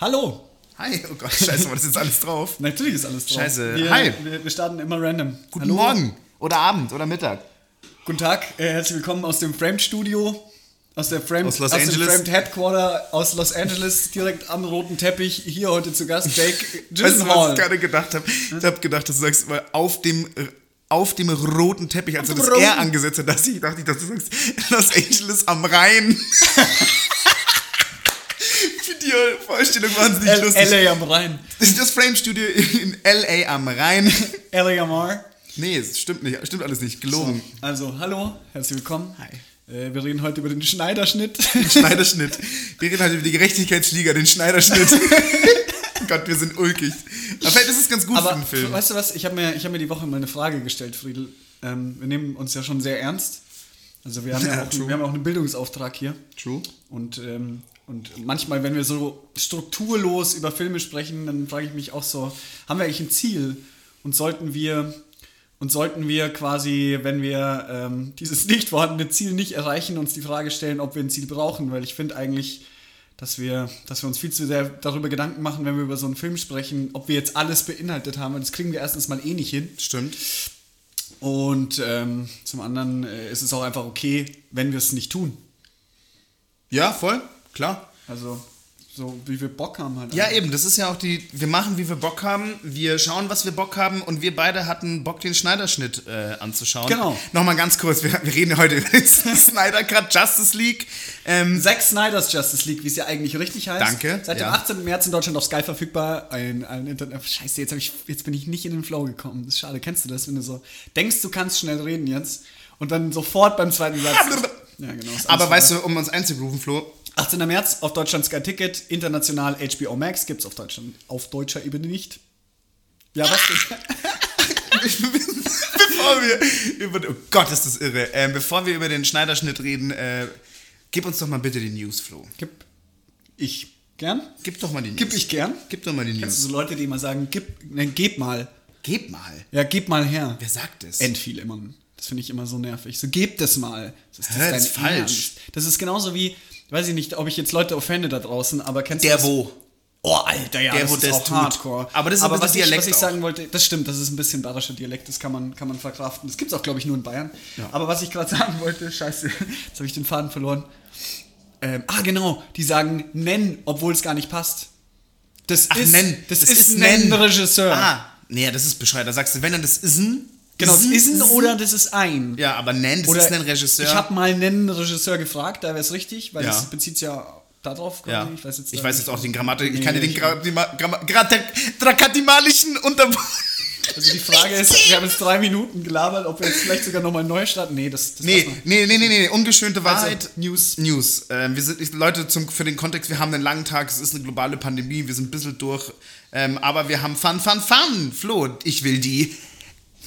Hallo! Hi, oh Gott, scheiße, war das jetzt alles drauf? Natürlich ist alles drauf. Scheiße. Wir, Hi. Wir, wir starten immer random. Guten Hallo. Morgen oder Abend oder Mittag. Guten Tag, äh, herzlich willkommen aus dem Framed Studio. Aus der Framed, Aus Los dem Angeles. Framed Headquarter aus Los Angeles, direkt am roten Teppich. Hier heute zu Gast Jake Weißt du, was Gyllenhaal. ich gerade gedacht habe? Ich habe gedacht, dass du sagst, mal auf dem, auf dem roten Teppich, als du dem das. R angesetzt hast, dachte ich, dachte ich, dass du sagst, Los Angeles am Rhein. Finde die Vorstellung wahnsinnig L- lustig. LA am Rhein. Das ist das Frame Studio in L.A. am Rhein. LA am R. Nee, es stimmt nicht, stimmt alles nicht, gelogen. Also, hallo, herzlich willkommen. Hi. Äh, wir reden heute über den Schneiderschnitt. Schneiderschnitt. Wir reden heute über die Gerechtigkeitsliga, den Schneiderschnitt. Gott, wir sind ulkig. Aber vielleicht ist es ganz gut für Aber den Film. weißt du was, ich habe mir, ich hab mir die Woche mal eine Frage gestellt, Friedel. Ähm, wir nehmen uns ja schon sehr ernst. Also wir haben ja, Ja, auch, true. wir haben auch einen Bildungsauftrag hier. True. Und, ähm, und manchmal, wenn wir so strukturlos über Filme sprechen, dann frage ich mich auch so, haben wir eigentlich ein Ziel? Und sollten wir, und sollten wir quasi, wenn wir ähm, dieses nicht vorhandene Ziel nicht erreichen, uns die Frage stellen, ob wir ein Ziel brauchen? Weil ich finde eigentlich, dass wir, dass wir uns viel zu sehr darüber Gedanken machen, wenn wir über so einen Film sprechen, ob wir jetzt alles beinhaltet haben. Und das kriegen wir erstens mal eh nicht hin. Stimmt. Und ähm, zum anderen äh, ist es auch einfach okay, wenn wir es nicht tun. Ja, voll, klar. Also so wie wir Bock haben halt. Ja, eben, das ist ja auch die, wir machen, wie wir Bock haben, wir schauen, was wir Bock haben und wir beide hatten Bock, den Schneiderschnitt äh, anzuschauen. Genau. Nochmal ganz kurz, wir, wir reden ja heute über den Snyder Cut Justice League. Ähm, Zack Snyder's Justice League, wie es ja eigentlich richtig heißt. Danke, Seit dem ja. 18. März in Deutschland auf Sky verfügbar. Ein, ein Internet. Scheiße, jetzt, ich, jetzt bin ich nicht in den Flow gekommen. Das ist schade. Kennst du das, wenn du so denkst, du kannst schnell reden jetzt und dann sofort beim zweiten Satz. ja, genau. aber weißt du, um uns einzugrooven, Flo, 18. März auf Deutschland Sky Ticket, international HBO Max gibt's auf Deutschland auf deutscher Ebene nicht. Ja, was denn? bevor wir über, oh Gott, ist das irre, ähm, bevor wir über den Schneiderschnitt reden, äh, gib uns doch mal bitte die News, Flo. Gib ich gern? Gib doch mal die News. Gib ich gern? Gib doch mal die Kennst du News. so Leute, die immer sagen, gib, ne, gib mal. Gib mal. Ja, gib mal her. Wer sagt es? End viel immer. Das finde ich immer so nervig. So, gebt es mal. Das ist, das ist falsch. Ernst? Das ist genauso wie, weiß ich nicht, ob ich jetzt Leute offende da draußen, aber kennst Der du das? wo? Oh, Alter, ja, Der, das wo ist das auch tut. Hardcore. Aber das ist ein was bisschen ich, Dialekt was ich sagen wollte, das stimmt, das ist ein bisschen bayerischer Dialekt, das kann man, kann man verkraften. Das gibt es auch, glaube ich, nur in Bayern. Aber was ich gerade sagen wollte, scheiße, jetzt habe ich den Faden verloren. Ähm, ah, genau, die sagen nennen, obwohl es gar nicht passt. Das Ach, ist, nenn. Das, ist, nennen Regisseur. Ah, nee, das ist Bescheid. Da sagst du, wenn dann das ist ein. Genau, das ist ein oder das ist ein. Ja, aber nennen, das Oder ist ein Regisseur. Ich habe mal einen Regisseur gefragt, da wäre es richtig, weil Ja. das bezieht sich ja darauf. ja. Ich weiß jetzt, ich weiß jetzt auch den Grammatik. ich Nee, kann dir den ich- Grammatima, Gramma, Grate- Drakatimalischen unter. Also die Frage ist, wir haben jetzt drei Minuten gelabert, ob wir jetzt vielleicht sogar nochmal neu starten. Nee, das, das Nee, nee, nee, nee, nee, ungeschönte Wahrheit. Also, News. News. Ähm, wir sind, ich, Leute, zum, für den Kontext, wir haben einen langen Tag, es ist eine globale Pandemie, wir sind ein bisschen durch. Ähm, aber wir haben Fun, Fun, Fun. Flo, ich will die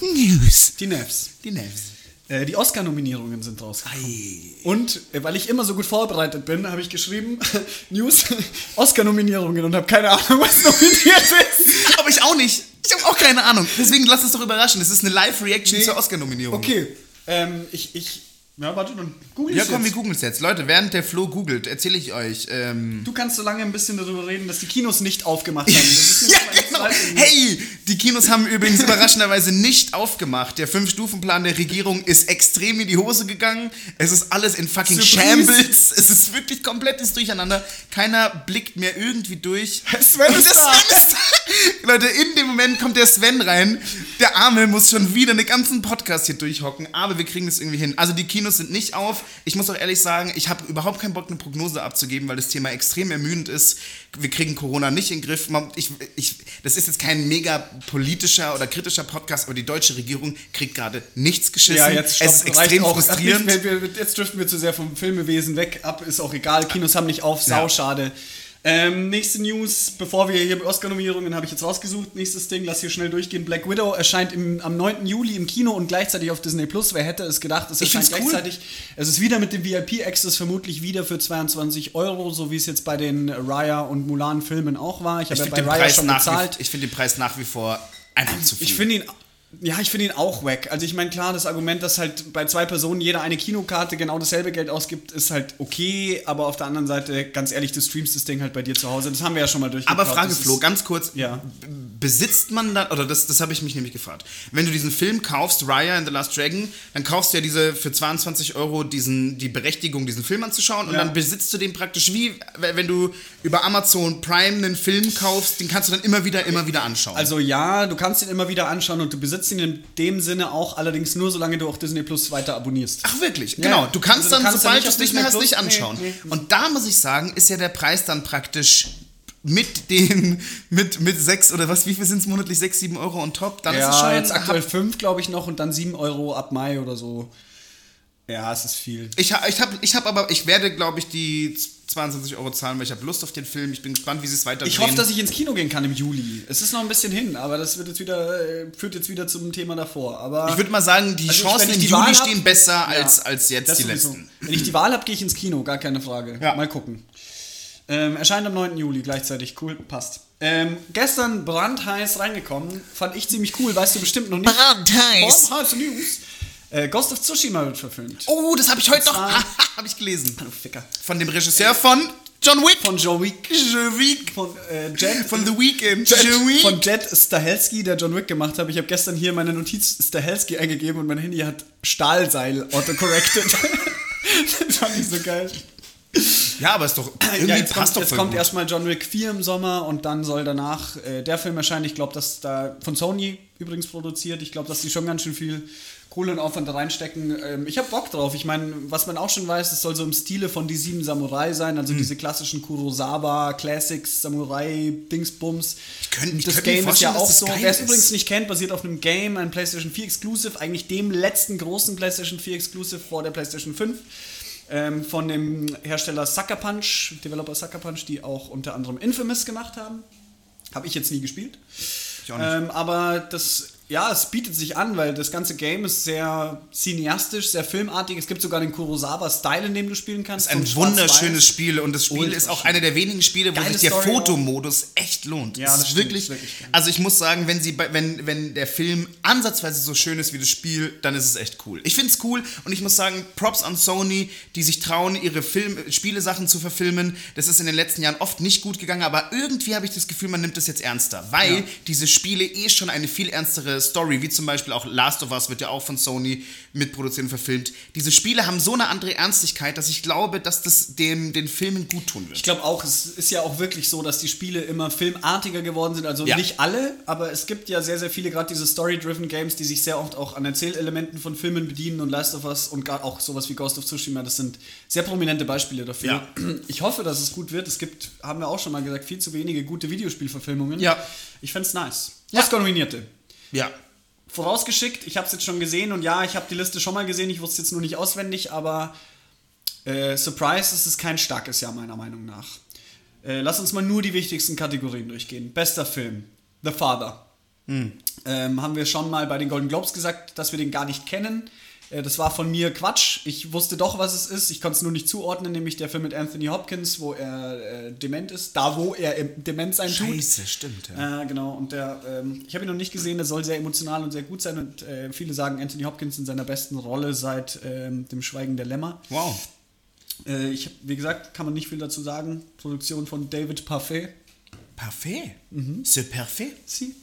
News. Die Nevs. Die News. Äh, die Oscar-Nominierungen sind rausgekommen. Ei. Und äh, weil ich immer so gut vorbereitet bin, habe ich geschrieben, News, Oscar-Nominierungen und habe keine Ahnung, was nominiert ist. Aber ich auch nicht. Ich habe auch keine Ahnung. Deswegen lass uns doch überraschen. Das ist eine Live-Reaction Nee. zur Oscar-Nominierung. Okay, ähm, ich, ich, ja, warte, dann google Ja, komm, wir jetzt. googeln es jetzt. Leute, während der Flo googelt, erzähle ich euch. Ähm, Du kannst so lange ein bisschen darüber reden, dass die Kinos nicht aufgemacht haben. Ja, genau. Hey, die Kinos haben übrigens überraschenderweise nicht aufgemacht. Der Fünf-Stufen-Plan der Regierung ist extrem in die Hose gegangen. Es ist alles in fucking Surprise. Shambles. Es ist wirklich komplettes Durcheinander. Keiner blickt mehr irgendwie durch. Sven ist da. Sven ist da. Leute, in dem Moment kommt der Sven rein. Der Arme muss schon wieder einen ganzen Podcast hier durchhocken. Aber wir kriegen das irgendwie hin. Also die Kinos sind nicht auf. Ich muss auch ehrlich sagen, ich habe überhaupt keinen Bock, eine Prognose abzugeben, weil das Thema extrem ermüdend ist. Wir kriegen Corona nicht in den Griff. Ich, ich, das ist jetzt kein mega politischer oder kritischer Podcast, aber die deutsche Regierung kriegt gerade nichts geschissen. Ja, jetzt stopp, es ist extrem auch. frustrierend. Wir, wir, jetzt driften wir zu sehr vom Filmewesen weg ab, ist auch egal. Kinos haben nicht auf, sau Ja. schade. Ähm, nächste News, bevor wir hier Oscar-Nominierungen habe ich jetzt rausgesucht. Nächstes Ding, lass hier schnell durchgehen. Black Widow erscheint im, am 9. Juli im Kino und gleichzeitig auf Disney Plus. Wer hätte es gedacht? Es erscheint cool. gleichzeitig. Es ist wieder mit dem VIP-Access vermutlich wieder für 22 Euro, so wie es jetzt bei den Raya und Mulan-Filmen auch war. Ich habe ja finde bei Raya schon bezahlt. wie- ich find den Preis nach wie vor einfach zu viel. Ich finde ihn Ja, ich finde ihn auch wack. Also ich meine, klar, das Argument, dass halt bei zwei Personen jeder eine Kinokarte genau dasselbe Geld ausgibt, ist halt okay, aber auf der anderen Seite, ganz ehrlich, du streamst das Ding halt bei dir zu Hause. Das haben wir ja schon mal durchgeführt. Aber Frage, Flo, ganz kurz. Ja. Besitzt man dann, oder das, das habe ich mich nämlich gefragt. Wenn du diesen Film kaufst, Raya and the Last Dragon, dann kaufst du ja diese für 22 Euro diesen, die Berechtigung, diesen Film anzuschauen und Ja. dann besitzt du den praktisch wie, wenn du über Amazon Prime einen Film kaufst, den kannst du dann immer wieder, immer wieder anschauen. Also ja, du kannst ihn immer wieder anschauen und du besitzt ihn in dem Sinne auch, allerdings nur solange du auch Disney Plus weiter abonnierst. Ach wirklich? Ja, genau. Du kannst also dann, kannst sobald ja du es nicht mehr hast, nicht anschauen. Nee, nee. Und da muss ich sagen, ist ja der Preis dann praktisch mit den, mit, mit sechs oder was, wie viel sind es monatlich? Sechs, sieben Euro on top? Dann ist es Ja, schon, jetzt aktuell 5, glaube ich, noch und dann 7 Euro ab Mai oder so. Ja, es ist viel. Ich, ha- ich habe ich hab aber, ich werde, glaube ich, die 22 Euro zahlen, weil ich habe Lust auf den Film. Ich bin gespannt, wie sie es weiter Ich hoffe, dass ich ins Kino gehen kann im Juli. Es ist noch ein bisschen hin, aber das wird jetzt wieder, äh, führt jetzt wieder zum Thema davor. Aber Ich würde mal sagen, die Also Chancen im die Juli Wahl hab- stehen besser Ja, als, als jetzt die sowieso. letzten. Wenn ich die Wahl habe, gehe ich ins Kino, gar keine Frage. Ja. Mal gucken. Ähm, erscheint am 9. Juli gleichzeitig. Cool, passt. Ähm, gestern brandheiß reingekommen. Fand ich ziemlich cool, weißt du bestimmt noch nicht. Brandheiß. Brandheiße News. Äh, Ghost of Tsushima wird verfilmt. Oh, das habe ich heute noch, habe ich gelesen. Hallo Ficker. Von dem Regisseur von John Wick. Von Joe Wick. John Wick. Von äh, Jet. Von The Weeknd. Jet, John Wick. von Jet Stahelski, der John Wick gemacht hat. Ich habe gestern hier meine Notiz Stahelski eingegeben und mein Handy hat Stahlseil autocorrected. das fand ich so geil. Ja, aber ist doch irgendwie Ja, jetzt passt kommt, doch jetzt kommt gut. erstmal John Wick 4 im Sommer und dann soll danach äh, der Film erscheinen. Ich glaube, dass da von Sony übrigens produziert. Ich glaube, dass die schon ganz schön viel Kohle und Aufwand da reinstecken. Ähm, ich habe Bock drauf. Ich meine, was man auch schon weiß, es soll so im Stile von die sieben Samurai sein, also diese klassischen Kurosawa Classics Samurai Dingsbums. Ich könnte- ich das könnte mir Game ist ja auch so. Wer es übrigens nicht kennt, basiert auf einem Game, ein PlayStation 4 Exclusive, eigentlich dem letzten großen PlayStation 4 Exclusive vor der PlayStation 5 ähm, von dem Hersteller Sucker Punch, Developer Sucker Punch, die auch unter anderem Infamous gemacht haben. Habe ich jetzt nie gespielt. Ich auch nicht. Ähm, aber das, ja, es bietet sich an, weil das ganze Game ist sehr cineastisch, sehr filmartig. Es gibt sogar den Kurosawa-Style, in dem du spielen kannst. ist ein wunderschönes Spiel und das Spiel Ultra ist auch einer der wenigen Spiele, wo sich der Story auch. Fotomodus echt lohnt. Ja, Es das ist stimmt, wirklich, wirklich also ich muss sagen, wenn sie wenn wenn der Film ansatzweise so schön ist wie das Spiel, dann ist es echt cool. Ich finde es cool und ich muss sagen, Props an Sony, die sich trauen, ihre Film Spielesachen zu verfilmen. Das ist in den letzten Jahren oft nicht gut gegangen, aber irgendwie habe ich das Gefühl, man nimmt das jetzt ernster, weil Ja. diese Spiele eh schon eine viel ernstere Story, wie zum Beispiel auch Last of Us wird ja auch von Sony mitproduziert und verfilmt. Diese Spiele haben so eine andere Ernstigkeit, dass ich glaube, dass das dem den Filmen gut tun wird. Ich glaube auch, es ist ja auch wirklich so, dass die Spiele immer filmartiger geworden sind. Also Ja. nicht alle, aber es gibt ja sehr, sehr viele, gerade diese Story-driven Games, die sich sehr oft auch an Erzählelementen von Filmen bedienen und Last of Us und gerade auch sowas wie Ghost of Tsushima, das sind sehr prominente Beispiele dafür. Ja. Ich hoffe, dass es gut wird. Es gibt, haben wir auch schon mal gesagt, viel zu wenige gute Videospielverfilmungen. Ja. Ich fände es nice. Ja. Oscar-Nominierte. Ja. Vorausgeschickt, ich habe es jetzt schon gesehen und ja, ich habe die Liste schon mal gesehen, ich wusste jetzt nur nicht auswendig, aber äh, Surprise ist es kein starkes Jahr meiner Meinung nach. Äh, lass uns mal nur die wichtigsten Kategorien durchgehen. Bester Film, The Father. Hm. Ähm, haben wir schon mal bei den Golden Globes gesagt, dass wir den gar nicht kennen. Äh, das war von mir Quatsch. Ich wusste doch, was es ist. Ich konnte es nur nicht zuordnen, nämlich der Film mit Anthony Hopkins, wo er äh, dement ist. Da, wo er dement sein tut. Scheiße, stimmt. Ja. Äh, genau, und der, ähm, ich habe ihn noch nicht gesehen, der soll sehr emotional und sehr gut sein und äh, viele sagen Anthony Hopkins in seiner besten Rolle seit ähm, dem Schweigen der Lämmer. Wow. Äh, ich, wie gesagt, kann man nicht viel dazu sagen. Produktion von David Parfait. Parfait. Mhm. C'est parfait. Sie.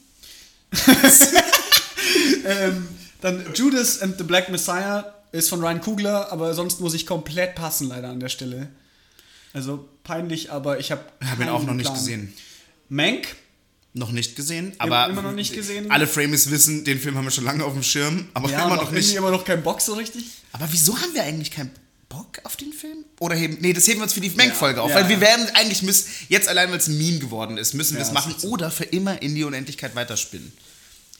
ähm, dann Judas and the Black Messiah ist von Ryan Kugler, aber sonst muss ich komplett passen leider an der Stelle. Also peinlich, aber ich habe Ich habe ihn auch noch nicht gesehen. Mank, Noch nicht gesehen, aber immer noch nicht gesehen. Alle Frames wissen, den Film haben wir schon lange auf dem Schirm, aber ja, immer noch nicht. immer noch keinen Bock so richtig. Aber wieso haben wir eigentlich keinen Bock auf den Film? Oder heben, nee, das heben wir uns für die Mank-Folge auf, ja, weil wir ja. werden eigentlich müssen, jetzt allein weil es ein Meme geworden ist, müssen wir Ja, es machen oder für immer in die Unendlichkeit weiterspinnen.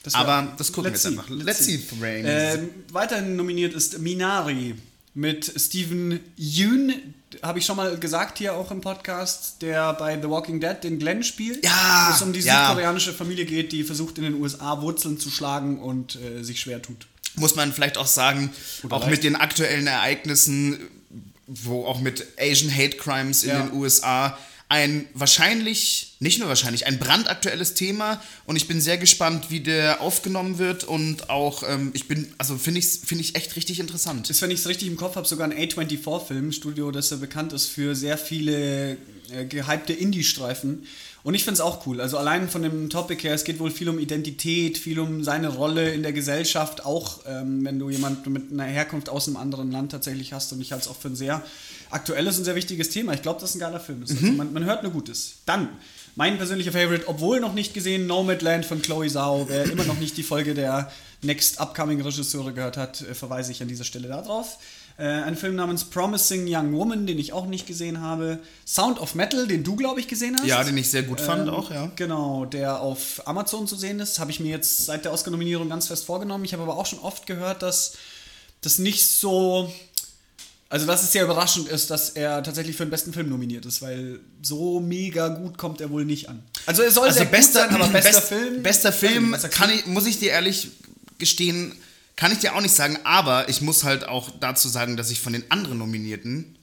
Das Aber das gucken wir jetzt see. einfach. Let's see, Frames. Ähm, weiterhin nominiert ist Minari mit Steven Yeun, habe ich schon mal gesagt hier auch im Podcast, der bei The Walking Dead den Glenn spielt. Ja, Wo es um die ja. südkoreanische Familie geht, die versucht in den USA Wurzeln zu schlagen und äh, sich schwer tut. muss man vielleicht auch sagen, Oder auch leicht. mit den aktuellen Ereignissen, wo auch mit Asian Hate Crimes in Ja. den USA, ein wahrscheinlich, nicht nur wahrscheinlich, ein brandaktuelles Thema und ich bin sehr gespannt, wie der aufgenommen wird und auch, ähm, ich bin, also finde ich, find ich echt richtig interessant. Ist, wenn ich es richtig im Kopf habe, sogar ein A24-Film, Studio, das ja bekannt ist für sehr viele äh, gehypte Indie-Streifen. Und ich finde es auch cool. Also allein von dem Topic her, es geht wohl viel um Identität, viel um seine Rolle in der Gesellschaft, auch ähm, wenn du jemanden mit einer Herkunft aus einem anderen Land tatsächlich hast. Und ich halte es auch für ein sehr aktuelles und sehr wichtiges Thema. Ich glaube, das ist ein geiler Film. Also man, man hört nur Gutes. Dann, mein persönlicher Favorite, obwohl noch nicht gesehen, Nomadland von Chloe Zhao. Wer immer noch nicht die Folge der Next Upcoming Regisseure gehört hat, äh, verweise ich an dieser Stelle darauf. Äh, ein Film namens Promising Young Woman, den ich auch nicht gesehen habe. Sound of Metal, den du, glaube ich, gesehen hast. Ja, den ich sehr gut fand Ähm, auch, ja. Genau, der auf Amazon zu sehen ist. Habe ich mir jetzt seit der Oscar-Nominierung ganz fest vorgenommen. Ich habe aber auch schon oft gehört, dass das nicht so. Also, dass es sehr überraschend ist, dass er tatsächlich für den besten Film nominiert ist, weil so mega gut kommt er wohl nicht an. Also, er soll Also sehr bester, gut sein, aber bester best- Film. Bester Film, kann ich, muss ich dir ehrlich gestehen, kann ich dir auch nicht sagen, aber ich muss halt auch dazu sagen, dass ich von den anderen Nominierten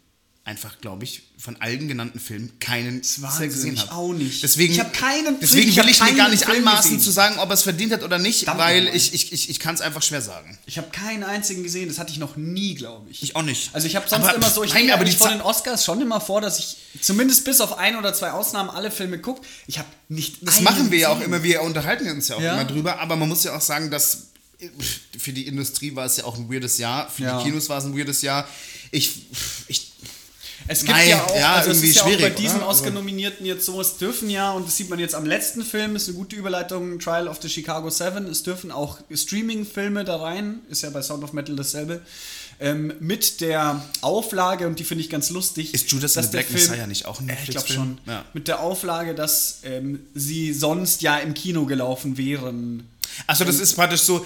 einfach, glaube ich, von allen genannten Filmen keinen Wahnsinn, gesehen ich habe. auch nicht. Deswegen, Ich hab keinen- deswegen ich will hab ich mir gar nicht Film anmaßen gesehen. zu sagen, ob er es verdient hat oder nicht, Verdammt weil ich, ich, ich, ich kann es einfach schwer sagen. Ich habe keinen einzigen gesehen, das hatte ich noch nie, glaube ich. Ich auch nicht. Also ich habe sonst Aber, immer so, ich nehme aber die den Oscars schon immer vor, dass ich zumindest bis auf ein oder zwei Ausnahmen alle Filme gucke. Ich habe nicht Das machen wir ja auch immer, wir unterhalten uns ja auch Ja. immer drüber, aber man muss ja auch sagen, dass äh, für die Industrie war es ja auch ein weirdes Jahr, für Ja. die Kinos war es ein weirdes Jahr. Ich, ich Es gibt Nein, ja auch, ja, also es irgendwie ist ja auch bei diesen oder? Also- Oscar-Nominierten jetzt so, es dürfen ja, und das sieht man jetzt am letzten Film, ist eine gute Überleitung, Trial of the Chicago Seven, es dürfen auch Streaming-Filme da rein, ist ja bei Sound of Metal dasselbe, ähm, mit der Auflage, und die finde ich ganz lustig, Ist Judas and dass the Black Film- Messiah nicht auch ein Äh, Ich glaube schon. Ja. Mit der Auflage, dass ähm, sie sonst ja im Kino gelaufen wären. Also das ist praktisch so,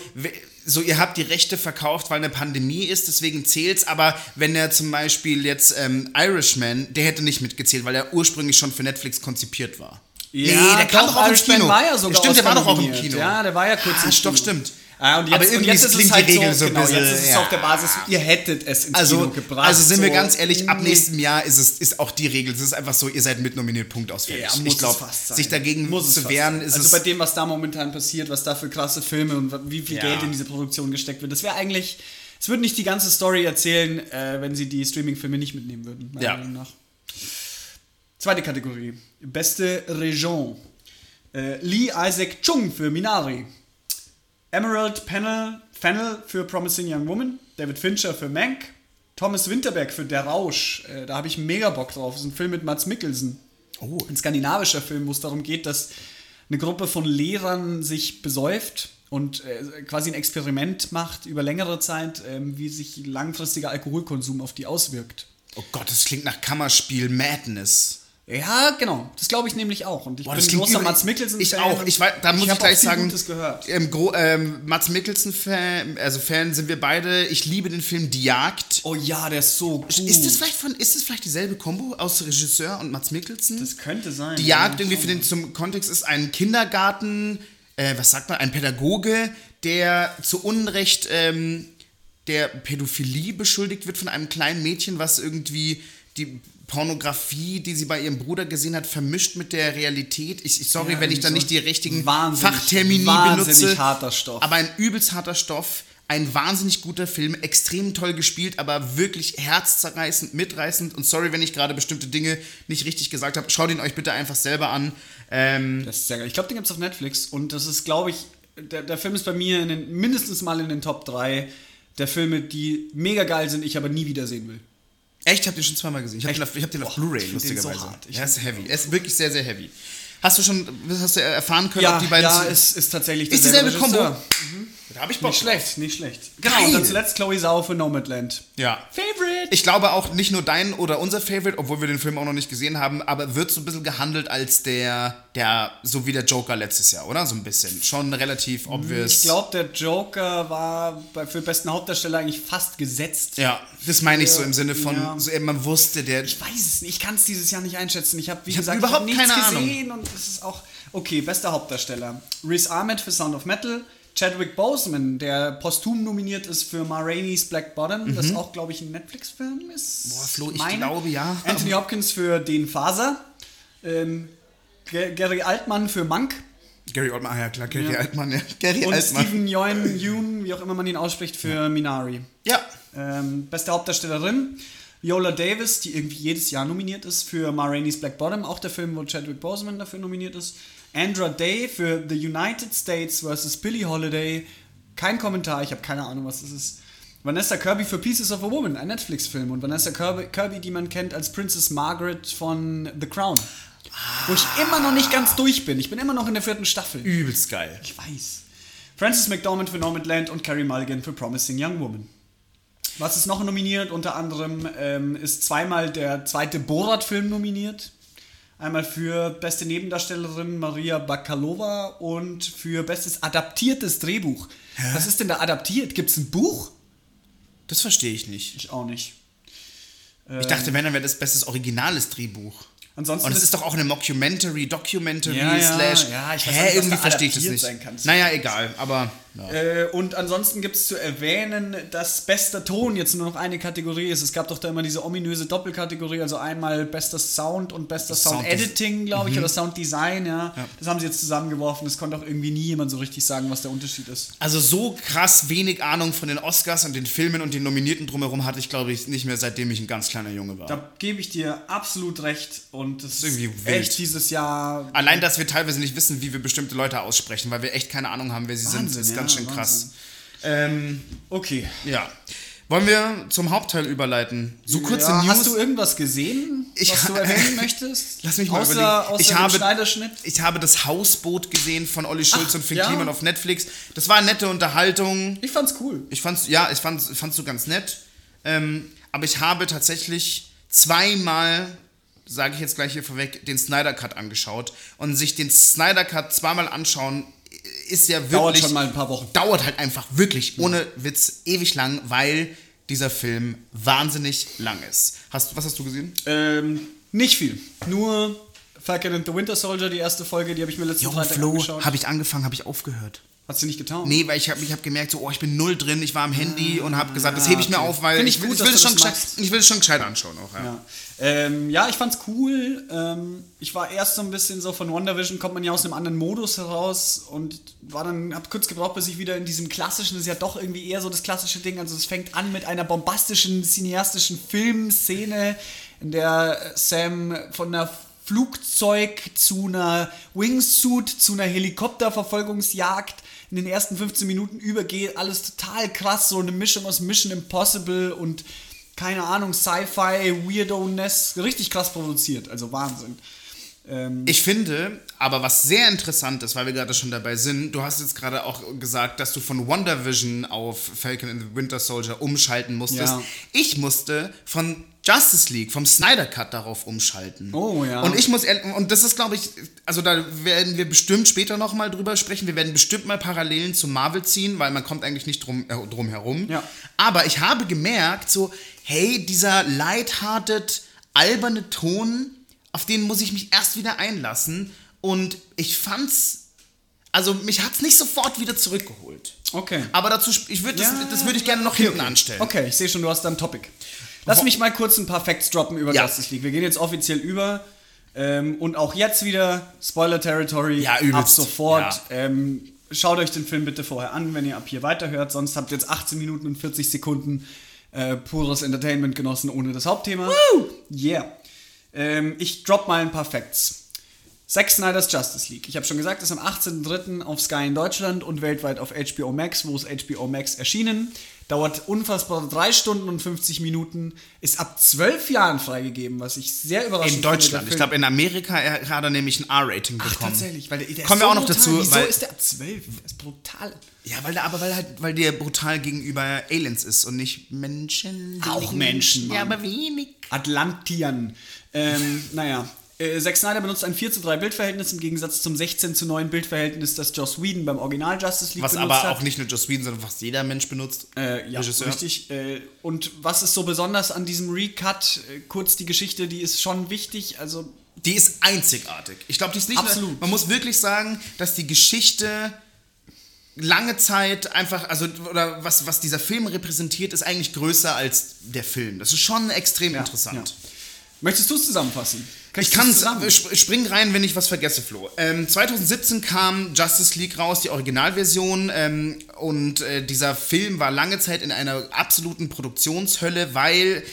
so ihr habt die Rechte verkauft, weil eine Pandemie ist, deswegen zählt's, aber wenn er zum Beispiel jetzt ähm, Irishman, der hätte nicht mitgezählt, weil er ursprünglich schon für Netflix konzipiert war. Ja, doch, Irishman war ja sogar Stimmt, der war doch auch im. Kino. Ja, der war ja kurz Ah, im doch, Kino. stimmt. Ah, und jetzt, Aber und irgendwie jetzt ist klingt es halt die Regel so, so ein genau, bisschen, jetzt ist es ja. auf der Basis, ihr hättet es ins Also, Kino gebracht. also sind wir so. ganz ehrlich, ab nächstem Jahr ist es ist auch die Regel. Es ist einfach so, ihr seid mitnominiert, Punkt aus. Ja, muss ich glaube, sich dagegen Muss zu wehren, ist also bei dem, was da momentan passiert, was da für krasse Filme und wie viel Ja. Geld in diese Produktion gesteckt wird, das wäre eigentlich, es würde nicht die ganze Story erzählen, äh, wenn sie die Streaming-Filme nicht mitnehmen würden, meiner Ja. Meinung nach. Zweite Kategorie, beste Region. Äh, Lee Isaac Chung für Minari. Emerald Pennell, Fennel für Promising Young Woman, David Fincher für Mank, Thomas Winterberg für Der Rausch. Äh, da habe ich mega Bock drauf. Das ist ein Film mit Mats Mikkelsen. Oh. Ein skandinavischer Film, wo es darum geht, dass eine Gruppe von Lehrern sich besäuft und äh, quasi ein Experiment macht über längere Zeit, ähm, wie sich langfristiger Alkoholkonsum auf die auswirkt. Oh Gott, das klingt nach Kammerspiel Madness. Ja, genau. Das glaube ich nämlich auch. Und ich Boah, bin großer Mats Mikkelsen. Ich auch. Ich weiß, da muss ich, auch gleich sagen, Gutes gehört. Ähm, ähm, Mats Mikkelsen-Fan, also Fan sind wir beide. Ich liebe den Film Die Jagd. Oh ja, der ist so gut. Ist das vielleicht von, ist das vielleicht dieselbe Kombo aus Regisseur und Mats Mikkelsen? Das könnte sein. Die ja, Jagd irgendwie für den zum Kontext ist ein Kindergarten, äh, was sagt man, ein Pädagoge, der zu Unrecht ähm, der Pädophilie beschuldigt wird von einem kleinen Mädchen, was irgendwie die Pornografie, die sie bei ihrem Bruder gesehen hat, vermischt mit der Realität. Ich, ich sorry, Ja, wenn ich da irgendwie nicht die richtigen wahnsinnig- Fachtermini wahnsinnig benutze. harter Stoff. Aber ein übelst harter Stoff. Ein wahnsinnig guter Film, extrem toll gespielt, aber wirklich herzzerreißend, mitreißend. Und sorry, wenn ich gerade bestimmte Dinge nicht richtig gesagt habe. Schaut ihn euch bitte einfach selber an. Ähm, Das ist sehr geil. Ich glaube, den gibt es auf Netflix. Und das ist, glaube ich, der, der Film ist bei mir in den, mindestens mal in den Top 3 der Filme, die mega geil sind, ich aber nie wiedersehen will. Echt, ich habe den schon zweimal gesehen. Ich habe den auf, hab den auf Blu-ray, den so lustigerweise. hart. Ich ja, ist heavy. Er ist wirklich sehr, sehr heavy. Hast du schon hast du erfahren können, ob die beiden. ja ist, ist tatsächlich Ist dieselbe Kombo? Regisseur. da habe ich Bock Nicht schlecht, nicht schlecht. Genau, Geil. und dann zuletzt Chloe Sau für Nomadland. Ja. Favorite! Ich glaube auch nicht nur dein oder unser Favorite, obwohl wir den Film auch noch nicht gesehen haben, aber wird so ein bisschen gehandelt als der, der, so wie der Joker letztes Jahr, oder? So ein bisschen. Schon relativ obvious. ich glaube, der Joker war bei, für besten Hauptdarsteller eigentlich fast gesetzt. Ja, das meine ich so im Sinne von, Ja. so, eben, man wusste, der. Ich weiß es nicht, ich kann es dieses Jahr nicht einschätzen. Ich habe, wie Ich gesagt, überhaupt hab nichts keine Ahnung. gesehen und es ist auch. Okay, bester Hauptdarsteller. Riz Ahmed für Sound of Metal. Chadwick Boseman, der posthum nominiert ist für Ma Rainey's Black Bottom, das auch, glaube ich, ein Netflix-Film ist. Mhm. Boah, Flo, ich Meine. glaube, ja. Anthony Hopkins für Den Faser. Ähm, Gary Altman für Monk. Gary Oldman, ah ja klar, Gary Ja. Altman, ja. Gary Und Altman. Stephen Yeun, Yoon, wie auch immer man ihn ausspricht, für Minari. Ja. Ähm, beste Hauptdarstellerin. Viola Davis, die irgendwie jedes Jahr nominiert ist für Ma Rainey's Black Bottom, auch der Film, wo Chadwick Boseman dafür nominiert ist. Andra Day für The United States vs. Billie Holiday. Kein Kommentar, ich habe keine Ahnung, was das ist. Vanessa Kirby für Pieces of a Woman, ein Netflix-Film. Und Vanessa Kirby, Kirby, die man kennt als Princess Margaret von The Crown. Wo ich immer noch nicht ganz durch bin. Ich bin immer noch in der vierten Staffel. Übelst geil. Ich weiß. Frances McDormand für Nomadland und Carrie Mulligan für Promising Young Woman. Was ist noch nominiert? Unter anderem ähm, ist zweimal der zweite Borat-Film nominiert. Einmal für beste Nebendarstellerin Maria Bakalova und für bestes adaptiertes Drehbuch. Was ist denn da adaptiert? Gibt es ein Buch? Das verstehe ich nicht. Ich auch nicht. Ich dachte, wenn, dann wäre das bestes originales Drehbuch. Ansonsten Und es ist- ist doch auch eine Mockumentary, Documentary, Ja, ja, slash. ja, ich weiß Hä, nicht, irgendwie verstehe ich das nicht. Naja, egal, aber. Ja. Äh, und ansonsten gibt es zu erwähnen, dass bester Ton jetzt nur noch eine Kategorie ist. Es gab doch da immer diese ominöse Doppelkategorie, also einmal bester Sound und bester Sound- Sound Editing, glaube ich, oder Sound Design, ja. Das haben sie jetzt zusammengeworfen. Es konnte auch irgendwie nie jemand so richtig sagen, was der Unterschied ist. Also so krass wenig Ahnung von den Oscars und den Filmen und den Nominierten drumherum hatte ich, glaube ich, nicht mehr, seitdem ich ein ganz kleiner Junge war. Da gebe ich dir absolut recht und das ist irgendwie wild. echt dieses Jahr. Allein, dass wir teilweise nicht wissen, wie wir bestimmte Leute aussprechen, weil wir echt keine Ahnung haben, wer sie sind, Wahnsinn, ja, ganz schön krass. Wahnsinn. Ähm, Okay. ja. Wollen wir zum Hauptteil überleiten? So kurze ja, News. Hast du irgendwas gesehen, Ich was du erwähnen möchtest? Lass mich mal außer, überlegen. Außer ich, habe, Schneiderschnitt? ich habe das Hausboot gesehen von Olli Schulz Ach, und Finn ja. Kliman auf Netflix. Das war eine nette Unterhaltung. Ich fand's cool. Ich fand's, ja, ich fand's, fand's so ganz nett. Ähm, aber ich habe tatsächlich zweimal, sage ich jetzt gleich hier vorweg, den Snyder Cut angeschaut. Und sich den Snyder Cut zweimal anschauen, ist ja wirklich. Dauert schon mal ein paar Wochen. Dauert halt einfach wirklich, ohne Witz, ewig lang, weil dieser Film wahnsinnig lang ist. Hast, was hast du gesehen? Ähm, nicht viel. Nur Falcon and the Winter Soldier, die erste Folge, die habe ich mir letzten Freitag Flo, angeschaut. habe ich angefangen, habe ich aufgehört. Hat sie nicht getan? Nee, weil ich habe ich hab gemerkt, so, oh, ich bin null drin, ich war am Handy und habe gesagt, das hebe ich mir Ah, okay. auf, weil Find ich, will, gut, ich, will es du schon gescheit, ich will es schon gescheit anschauen auch, ja. Ja, ähm, ja ich fand's cool. Ähm, ich war erst so ein bisschen so von WandaVision, kommt man ja aus einem anderen Modus heraus und war dann, hab kurz gebraucht, bis ich wieder in diesem klassischen, das ist ja doch irgendwie eher so das klassische Ding. Also es fängt an mit einer bombastischen, cineastischen Filmszene, in der Sam von einer Flugzeug zu einer Wingsuit, zu einer Helikopterverfolgungsjagd in den ersten 15 Minuten übergeht. Alles total krass, so eine Mischung aus Mission Impossible und keine Ahnung, Sci-Fi, Weirdo-ness, richtig krass produziert, also Wahnsinn. Ähm, Ich finde, aber was sehr interessant ist, weil wir gerade schon dabei sind, du hast jetzt gerade auch gesagt, dass du von WandaVision auf Falcon and the Winter Soldier umschalten musstest. Ja. Ich musste von Justice League, vom Snyder Cut darauf umschalten. Oh, ja. Und ich muss, und das ist, glaube ich, also da werden wir bestimmt später nochmal drüber sprechen. Wir werden bestimmt mal Parallelen zu Marvel ziehen, weil man kommt eigentlich nicht drum, äh, drum herum. Ja. Aber ich habe gemerkt, so, hey, dieser lighthearted, alberne Ton, auf den muss ich mich erst wieder einlassen. Und ich fand's, also mich hat's nicht sofort wieder zurückgeholt. okay. Aber dazu, ich würde das, Ja, das würde ich gerne noch hinten anstellen. Okay, ich sehe schon, du hast da ein Topic. Lass mich mal kurz ein paar Facts droppen über Ja. Justice League. Wir gehen jetzt offiziell über. Ähm, und auch jetzt wieder Spoiler Territory Ja, übelst. ab sofort. Ja. Ähm, schaut euch den Film bitte vorher an, wenn ihr ab hier weiterhört. Sonst habt ihr jetzt 18 Minuten und 40 Sekunden äh, pures Entertainment genossen ohne das Hauptthema. Yeah. Ähm, ich drop mal ein paar Facts. Zack Snyder's Justice League. Ich habe schon gesagt, ist am 18.03. auf Sky in Deutschland und weltweit auf HBO Max, wo es HBO Max erschienen. Dauert unfassbar 3 Stunden und 50 Minuten. Ist ab 12 Jahren freigegeben, was ich sehr überraschend In. Deutschland. Ich glaube, in Amerika er- hat er nämlich ein R-Rating Ach, bekommen. tatsächlich. Weil der, der Kommen wir so auch noch brutal. dazu, Wieso weil- ist der ab 12? Der ist brutal. Ja, weil der, aber weil, halt, weil der brutal gegenüber Aliens ist und nicht Menschen. Auch Menschen, Ja, Mann. aber wenig. Atlantian. Ähm, naja. Äh, Zack Snyder benutzt ein 4 zu 3 Bildverhältnis im Gegensatz zum 16 zu 9 Bildverhältnis, das Joss Whedon beim Original Justice League Was benutzt aber hat. auch nicht nur Joss Whedon, sondern fast jeder Mensch benutzt. Äh, ja, Regisseur. richtig. Äh, und was ist so besonders an diesem Recut? Äh, kurz die Geschichte, die ist schon wichtig. Also, Die ist einzigartig. Ich glaube, die ist nicht Absolut. Nur, man muss wirklich sagen, dass die Geschichte lange Zeit einfach, also, oder was, was dieser Film repräsentiert, ist eigentlich größer als der Film. Das ist schon extrem Ja, interessant. ja. Möchtest du es zusammenfassen? Ich kann spring rein, wenn ich was vergesse, Flo. Ähm, 2017 kam Justice League raus, die Originalversion, ähm, und äh, dieser Film war lange Zeit in einer absoluten Produktionshölle, weil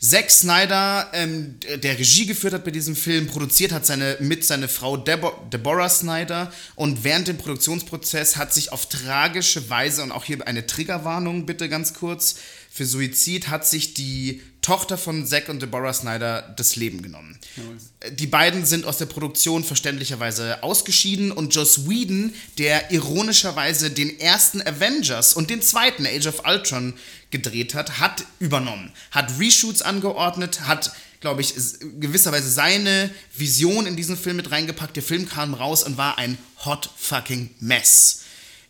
Zack Snyder, ähm, der Regie geführt hat bei diesem Film, produziert hat seine, mit seiner Frau Debor Deborah Snyder und während dem Produktionsprozess hat sich auf tragische Weise, und auch hier eine Triggerwarnung bitte ganz kurz, für Suizid hat sich die Tochter von Zack und Deborah Snyder das Leben genommen. Ja. Die beiden sind aus der Produktion verständlicherweise ausgeschieden und Joss Whedon, der ironischerweise den ersten Avengers und den zweiten Age of Ultron gedreht hat, hat übernommen, hat Reshoots angeordnet, hat glaube ich, gewisserweise seine Vision in diesen Film mit reingepackt. Der Film kam raus und war ein hot fucking mess.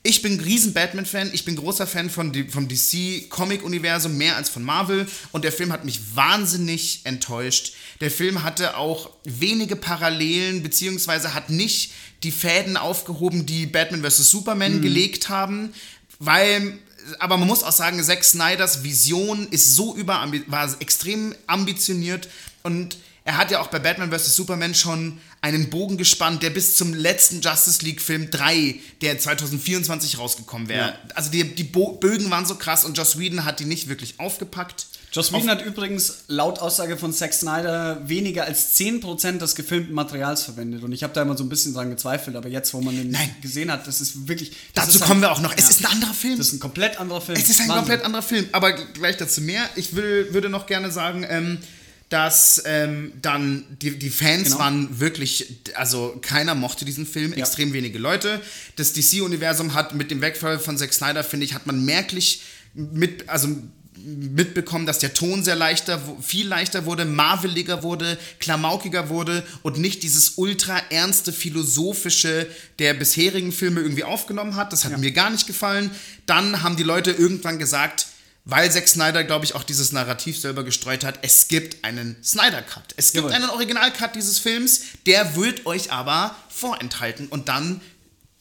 Ich bin ein riesen Batman-Fan, ich bin großer Fan von vom DC-Comic-Universum, mehr als von Marvel. Und der Film hat mich wahnsinnig enttäuscht. Der Film hatte auch wenige Parallelen, beziehungsweise hat nicht die Fäden aufgehoben, die Batman vs. Superman mhm. gelegt haben, weil aber man muss auch sagen, Zack Snyders Vision ist so über war extrem ambitioniert und er hat ja auch bei Batman vs. Superman schon einen Bogen gespannt, der bis zum letzten Justice League Film 3, der 2024 rausgekommen wäre. Ja. Also die, die Bögen waren so krass und Joss Whedon hat die nicht wirklich aufgepackt. Joss Whedon hat übrigens laut Aussage von Zack Snyder weniger als 10% des gefilmten Materials verwendet. Und ich habe da immer so ein bisschen dran gezweifelt, aber jetzt, wo man den Nein. gesehen hat, das ist wirklich. Das dazu ist kommen ein, wir auch noch. Es ist ein anderer Film. Das ist ein komplett anderer Film. Es ist ein Wahnsinn. komplett anderer Film. Aber gleich dazu mehr. Ich will, würde noch gerne sagen, ähm, dass ähm, dann die, die Fans genau. waren wirklich, also keiner mochte diesen Film, ja. extrem wenige Leute. Das DC-Universum hat mit dem Wegfall von Zack Snyder, finde ich, hat man merklich mit, also mitbekommen, dass der Ton sehr leichter, viel leichter wurde, marveliger wurde, klamaukiger wurde und nicht dieses ultra ernste, philosophische der bisherigen Filme irgendwie aufgenommen hat. Das hat ja. mir gar nicht gefallen. Dann haben die Leute irgendwann gesagt, weil Zack Snyder, glaube ich, auch dieses Narrativ selber gestreut hat, es gibt einen Snyder-Cut. Es gibt Jawohl. einen Original-Cut dieses Films, der wird euch aber vorenthalten. Und dann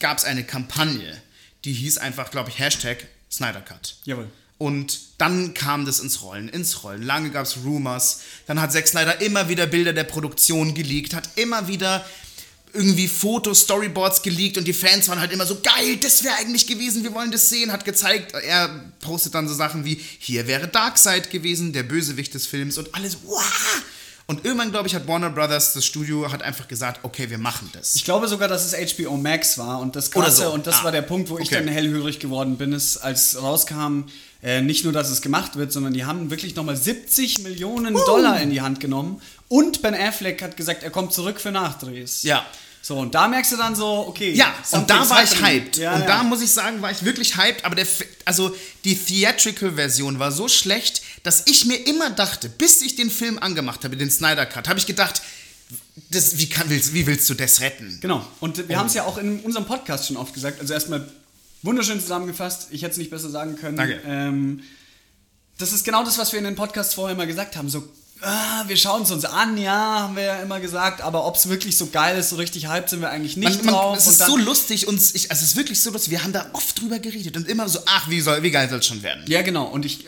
gab es eine Kampagne, die hieß einfach, glaube ich, Hashtag Snyder-Cut. Jawohl. Und dann kam das ins Rollen, ins Rollen. Lange gab es Rumors. Dann hat Zack Snyder immer wieder Bilder der Produktion geleakt, hat immer wieder irgendwie Fotos, Storyboards geleakt und die Fans waren halt immer so, geil, das wäre eigentlich gewesen, wir wollen das sehen, hat gezeigt, er postet dann so Sachen wie, hier wäre Darkseid gewesen, der Bösewicht des Films und alles, wow! Und irgendwann, glaube ich, hat Warner Brothers, das Studio, hat einfach gesagt, okay, wir machen das. Ich glaube sogar, dass es HBO Max war und das Krasse, so. und das ah. war der Punkt, wo okay. ich dann hellhörig geworden bin, ist, als rauskam, äh, nicht nur, dass es gemacht wird, sondern die haben wirklich nochmal 70 Millionen uh. Dollar in die Hand genommen und Ben Affleck hat gesagt, er kommt zurück für Nachdrehs. Ja. So, und da merkst du dann so, okay. Ja, und da war ich hyped. Ja, und ja. da muss ich sagen, war ich wirklich hyped, aber der, also die Theatrical-Version war so schlecht, dass ich mir immer dachte, bis ich den Film angemacht habe, den Snyder Cut, habe ich gedacht, das, wie, kann, willst, wie willst du das retten? Genau, und wir haben es ja auch in unserem Podcast schon oft gesagt, also erstmal wunderschön zusammengefasst, ich hätte es nicht besser sagen können. Danke. Ähm, das ist genau das, was wir in den Podcasts vorher mal gesagt haben, so ah, wir schauen es uns an, ja, haben wir ja immer gesagt, aber ob es wirklich so geil ist, so richtig hyped sind wir eigentlich nicht man, man, drauf. Es ist so lustig, uns, ich, also es ist wirklich so lustig, wir haben da oft drüber geredet und immer so, ach, wie, soll, wie geil soll es schon werden. Ja, genau, und ich,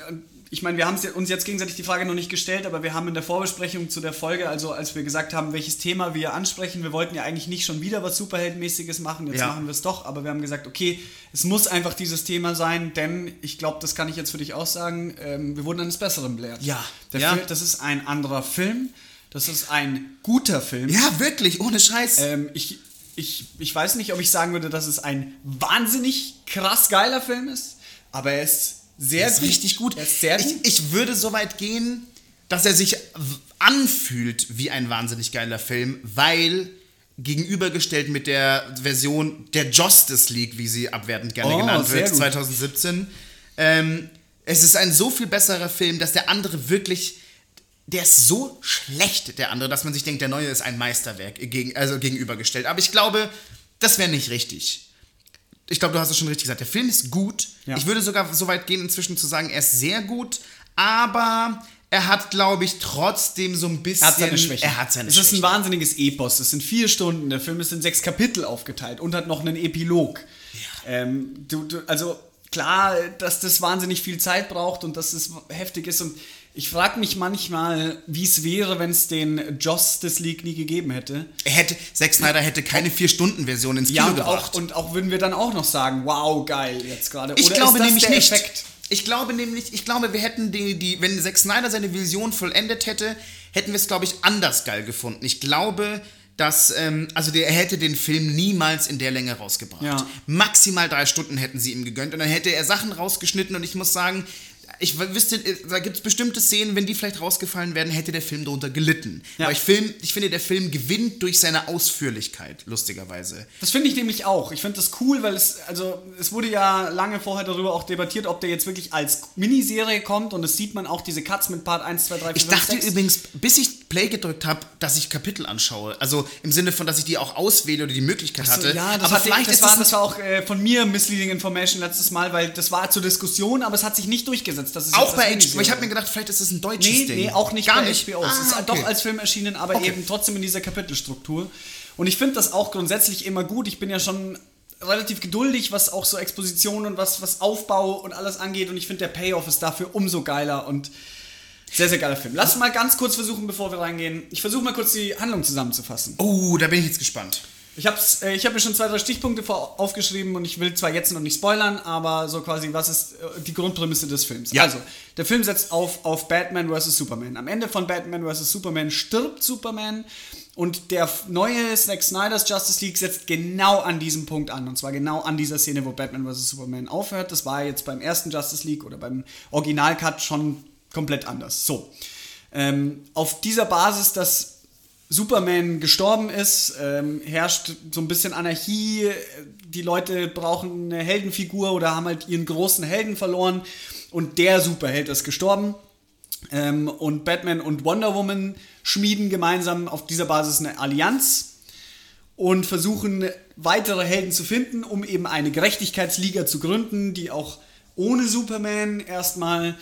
ich meine, wir haben uns jetzt gegenseitig die Frage noch nicht gestellt, aber wir haben in der Vorbesprechung zu der Folge, also als wir gesagt haben, welches Thema wir ansprechen, wir wollten ja eigentlich nicht schon wieder was Superheldenmäßiges machen, jetzt ja. machen wir es doch, aber wir haben gesagt, okay, es muss einfach dieses Thema sein, denn ich glaube, das kann ich jetzt für dich auch sagen, ähm, wir wurden eines Besseren belehrt. Ja. Ja. Film, das ist ein anderer Film, das ist ein guter Film. Ja, wirklich, ohne Scheiß. Ähm, ich, ich, ich weiß nicht, ob ich sagen würde, dass es ein wahnsinnig krass geiler Film ist, aber er ist sehr ist richtig gut. Ist sehr gut. Ich, ich würde so weit gehen, dass er sich anfühlt wie ein wahnsinnig geiler Film, weil gegenübergestellt mit der Version der Justice League, wie sie abwertend gerne oh, genannt wird, 2017. Ähm, es ist ein so viel besserer Film, dass der andere wirklich, der ist so schlecht, der andere, dass man sich denkt, der neue ist ein Meisterwerk, gegen, also gegenübergestellt. Aber ich glaube, das wäre nicht richtig ich glaube, du hast es schon richtig gesagt. Der Film ist gut. Ja. Ich würde sogar so weit gehen, inzwischen zu sagen, er ist sehr gut, aber er hat, glaube ich, trotzdem so ein bisschen. Er hat seine Schwächen. Er hat seine es Schwächen. ist ein wahnsinniges Epos. Es sind vier Stunden. Der Film ist in sechs Kapitel aufgeteilt und hat noch einen Epilog. Ja. Ähm, du, du, also klar, dass das wahnsinnig viel Zeit braucht und dass es heftig ist und Ich frage mich manchmal, wie es wäre, wenn es den Justice League nie gegeben hätte. Er hätte, Zack Snyder hätte keine 4-Stunden-Version ins Kino Ja, und gebracht. auch, und auch würden wir dann auch noch sagen, wow, geil, jetzt gerade. Ich Oder glaube nämlich nicht. Effekt? Ich glaube nämlich, ich glaube, wir hätten die, die, wenn Zack Snyder seine Vision vollendet hätte, hätten wir es, glaube ich, anders geil gefunden. Ich glaube, dass, ähm, also der, er hätte den Film niemals in der Länge rausgebracht. Ja. Maximal drei Stunden hätten sie ihm gegönnt und dann hätte er Sachen rausgeschnitten und ich muss sagen, ich wüsste, äh, da gibt es bestimmte Szenen, wenn die vielleicht rausgefallen wären, hätte der Film darunter gelitten. Ja. Aber ich, Film, ich finde, der Film gewinnt durch seine Ausführlichkeit, lustigerweise. Das finde ich nämlich auch. Ich finde das cool, weil es, also, es wurde ja lange vorher darüber auch debattiert, ob der jetzt wirklich als Miniserie kommt und das sieht man auch, diese Cuts mit Part 1, 2, 3, 4, Ich 5, dachte 6. übrigens, bis ich Play gedrückt habe, dass ich Kapitel anschaue. Also im Sinne von, dass ich die auch auswähle oder die Möglichkeit So, hatte. ja, das, aber vielleicht das, war, es das war auch äh, von mir Misleading Information letztes Mal, weil das war zur Diskussion, aber es hat sich nicht durchgesetzt. Das ist auch bei HBO. Ich habe mir gedacht, vielleicht ist es ein deutsches Nee, Ding. nee, auch nicht Gar bei nicht. HBO. es Ah, ist okay. doch als Film erschienen, aber Okay. eben trotzdem in dieser Kapitelstruktur. Und ich finde das auch grundsätzlich immer gut. Ich bin ja schon relativ geduldig, was auch so Exposition und was, was Aufbau und alles angeht. Und ich finde, der Payoff ist dafür umso geiler und sehr, sehr geiler Film. Lass mal ganz kurz versuchen, bevor wir reingehen. Ich versuche mal kurz die Handlung zusammenzufassen. Oh, da bin ich jetzt gespannt. Ich habe äh, ich hab mir schon zwei, drei Stichpunkte vor, aufgeschrieben und ich will zwar jetzt noch nicht spoilern, aber so quasi, was ist äh, die Grundprämisse des Films? Ja. Also, der Film setzt auf, auf Batman vs. Superman. Am Ende von Batman vs. Superman stirbt Superman und der neue Zack Snyder's Justice League setzt genau an diesem Punkt an. Und zwar genau an dieser Szene, wo Batman vs. Superman aufhört. Das war jetzt beim ersten Justice League oder beim Originalcut schon komplett anders. So. Ähm, auf dieser Basis, dass Superman gestorben ist, ähm, herrscht so ein bisschen Anarchie. Die Leute brauchen eine Heldenfigur oder haben halt ihren großen Helden verloren und der Superheld ist gestorben. Ähm, und Batman und Wonder Woman schmieden gemeinsam auf dieser Basis eine Allianz und versuchen weitere Helden zu finden, um eben eine Gerechtigkeitsliga zu gründen, die auch ohne Superman erstmal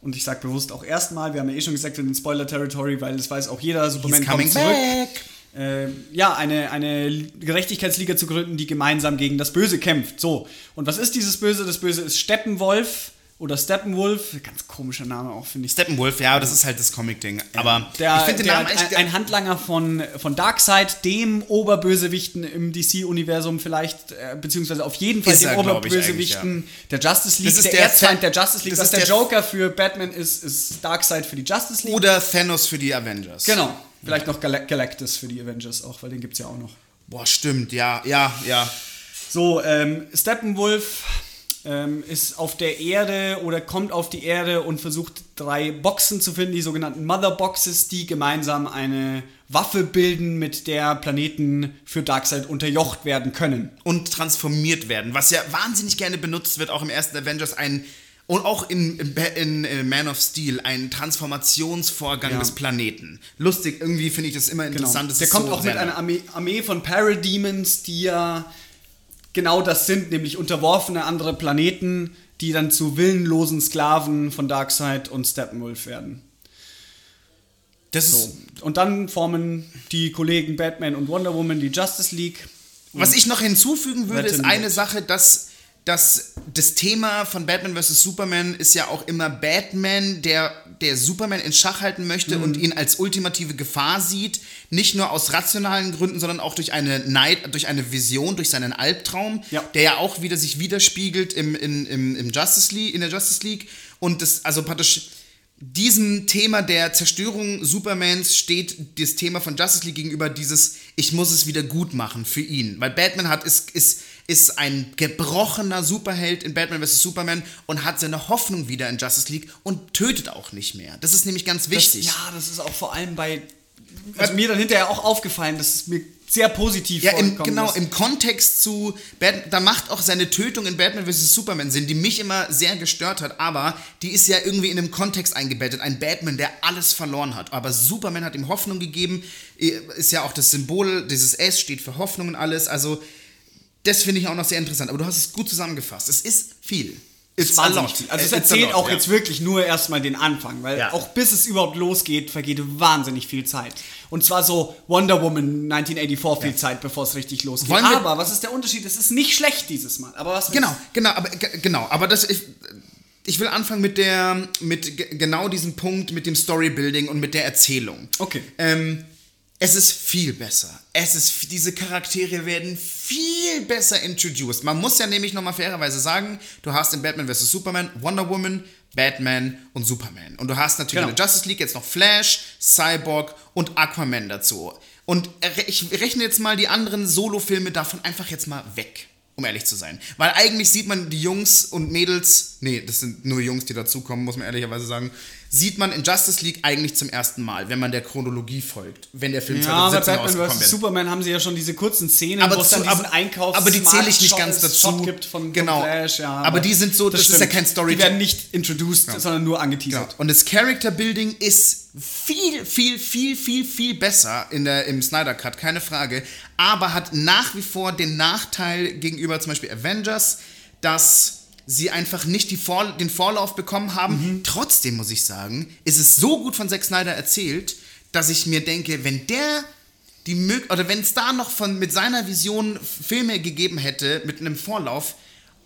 und ich sage bewusst auch erstmal, wir haben ja eh schon gesagt, wir sind in Spoiler-Territory, weil das weiß auch jeder, Superman He's kommt zurück. Äh, ja, eine, eine Gerechtigkeitsliga zu gründen, die gemeinsam gegen das Böse kämpft. So, und was ist dieses Böse? Das Böse ist Steppenwolf oder Steppenwolf. Ganz komischer Name auch, finde ich. Steppenwolf, ja, das ist halt das Comic-Ding. Aber Der, ich finde den der, Namen echt. ein, ein Handlanger von, von Darkseid, dem Oberbösewichten im DC-Universum vielleicht, äh, beziehungsweise auf jeden Fall dem er, Oberbösewichten der Justice League, Das ist der, Erzfeind der Justice League. das Was ist der der- Joker für Batman ist, ist Darkseid für die Justice League. oder Thanos für die Avengers. genau. Vielleicht noch Gal Galactus für die Avengers auch, weil den gibt es ja auch noch. Boah, stimmt, ja, ja, ja. So, ähm, Steppenwolf ähm, ist auf der Erde oder kommt auf die Erde und versucht drei Boxen zu finden, die sogenannten Mother Boxes, die gemeinsam eine Waffe bilden, mit der Planeten für Darkseid unterjocht werden können. Und transformiert werden, was ja wahnsinnig gerne benutzt wird, auch im ersten Avengers, ein. Und auch in, in, in äh, Man of Steel, ein Transformationsvorgang Ja. des Planeten. Lustig, irgendwie finde ich das immer interessant. das Der kommt so auch mit einer Armee, Armee von Parademons, die ja genau das sind, nämlich unterworfene andere Planeten, die dann zu willenlosen Sklaven von Darkseid und Steppenwolf werden. Das ist, So. Und dann formen die Kollegen Batman und Wonder Woman die Justice League. Was ich noch hinzufügen würde, ist eine. Sache, dass, dass das Thema von Batman vs. Superman ist ja auch immer Batman, der, der Superman in Schach halten möchte Mhm. und ihn als ultimative Gefahr sieht. Nicht nur aus rationalen Gründen, sondern auch durch eine Neid, durch eine Vision, durch seinen Albtraum, Ja. der ja auch wieder sich widerspiegelt im, im, im, im Justice League, in der Justice League. Und das, also praktisch diesem Thema der Zerstörung Supermans steht das Thema von Justice League gegenüber dieses ich muss es wieder gut machen für ihn, weil Batman hat ist ist ist ein gebrochener Superheld in Batman vs Superman und hat seine Hoffnung wieder in Justice League und tötet auch nicht mehr. Das ist nämlich ganz wichtig. Das, ja, das ist auch vor allem bei. Also mir dann hinterher auch aufgefallen, dass es mir sehr positiv Ja, im, genau, ist. im Kontext zu Bat da macht auch seine Tötung in Batman vs. Superman Sinn, die mich immer sehr gestört hat, aber die ist ja irgendwie in einem Kontext eingebettet. Ein Batman, der alles verloren hat. Aber Superman hat ihm Hoffnung gegeben, ist ja auch das Symbol, dieses S steht für Hoffnung und alles. Also, das finde ich auch noch sehr interessant. Aber du hast es gut zusammengefasst. Es ist viel. It's wahnsinnig viel. Also es a erzählt lot, auch ja. jetzt wirklich nur erstmal den Anfang, weil Ja. auch bis es überhaupt losgeht, vergeht wahnsinnig viel Zeit. Und zwar so Wonder Woman 1984 viel Zeit, bevor es richtig losgeht. Aber was ist der Unterschied? Es ist nicht schlecht dieses Mal. Aber was Genau, genau, aber genau, aber das ich, ich will anfangen mit der, mit ge- genau diesem Punkt, mit dem Storybuilding und mit der Erzählung. Okay. Ähm, es ist viel besser. Es ist, diese Charaktere werden viel besser introduced. Man muss ja nämlich nochmal fairerweise sagen, du hast in Batman vs. Superman Wonder Woman, Batman und Superman. Und du hast natürlich Genau. in der Justice League jetzt noch Flash, Cyborg und Aquaman dazu. Und ich rechne jetzt mal die anderen Solo-Filme davon einfach jetzt mal weg, um ehrlich zu sein. Weil eigentlich sieht man die Jungs und Mädels, nee, das sind nur Jungs, die dazukommen, muss man ehrlicherweise sagen, sieht man in Justice League eigentlich zum ersten Mal, wenn man der Chronologie folgt, wenn der Film Ja, bei 2017 Batman rausgekommen vs. Superman haben sie ja schon diese kurzen Szenen, Aber wo es dann diesen aber- Einkaufs aber die zähle ich nicht Shot- ganz dazu. Shot gibt von, Genau. Flash, ja. Aber die sind so- das ist ja kein Story- Die werden nicht introduced, sondern nur angeteasert. Ja. Und das Character Building ist viel, viel, viel, viel, viel besser in der, im Snyder Cut, keine Frage. Aber hat nach wie vor den Nachteil gegenüber zum Beispiel Avengers, dass sie einfach nicht die Vor den Vorlauf bekommen haben. Trotzdem muss ich sagen, ist es so gut von Zack Snyder erzählt, dass ich mir denke, wenn der die mög oder wenn es da noch von mit seiner Vision Filme gegeben hätte mit einem Vorlauf,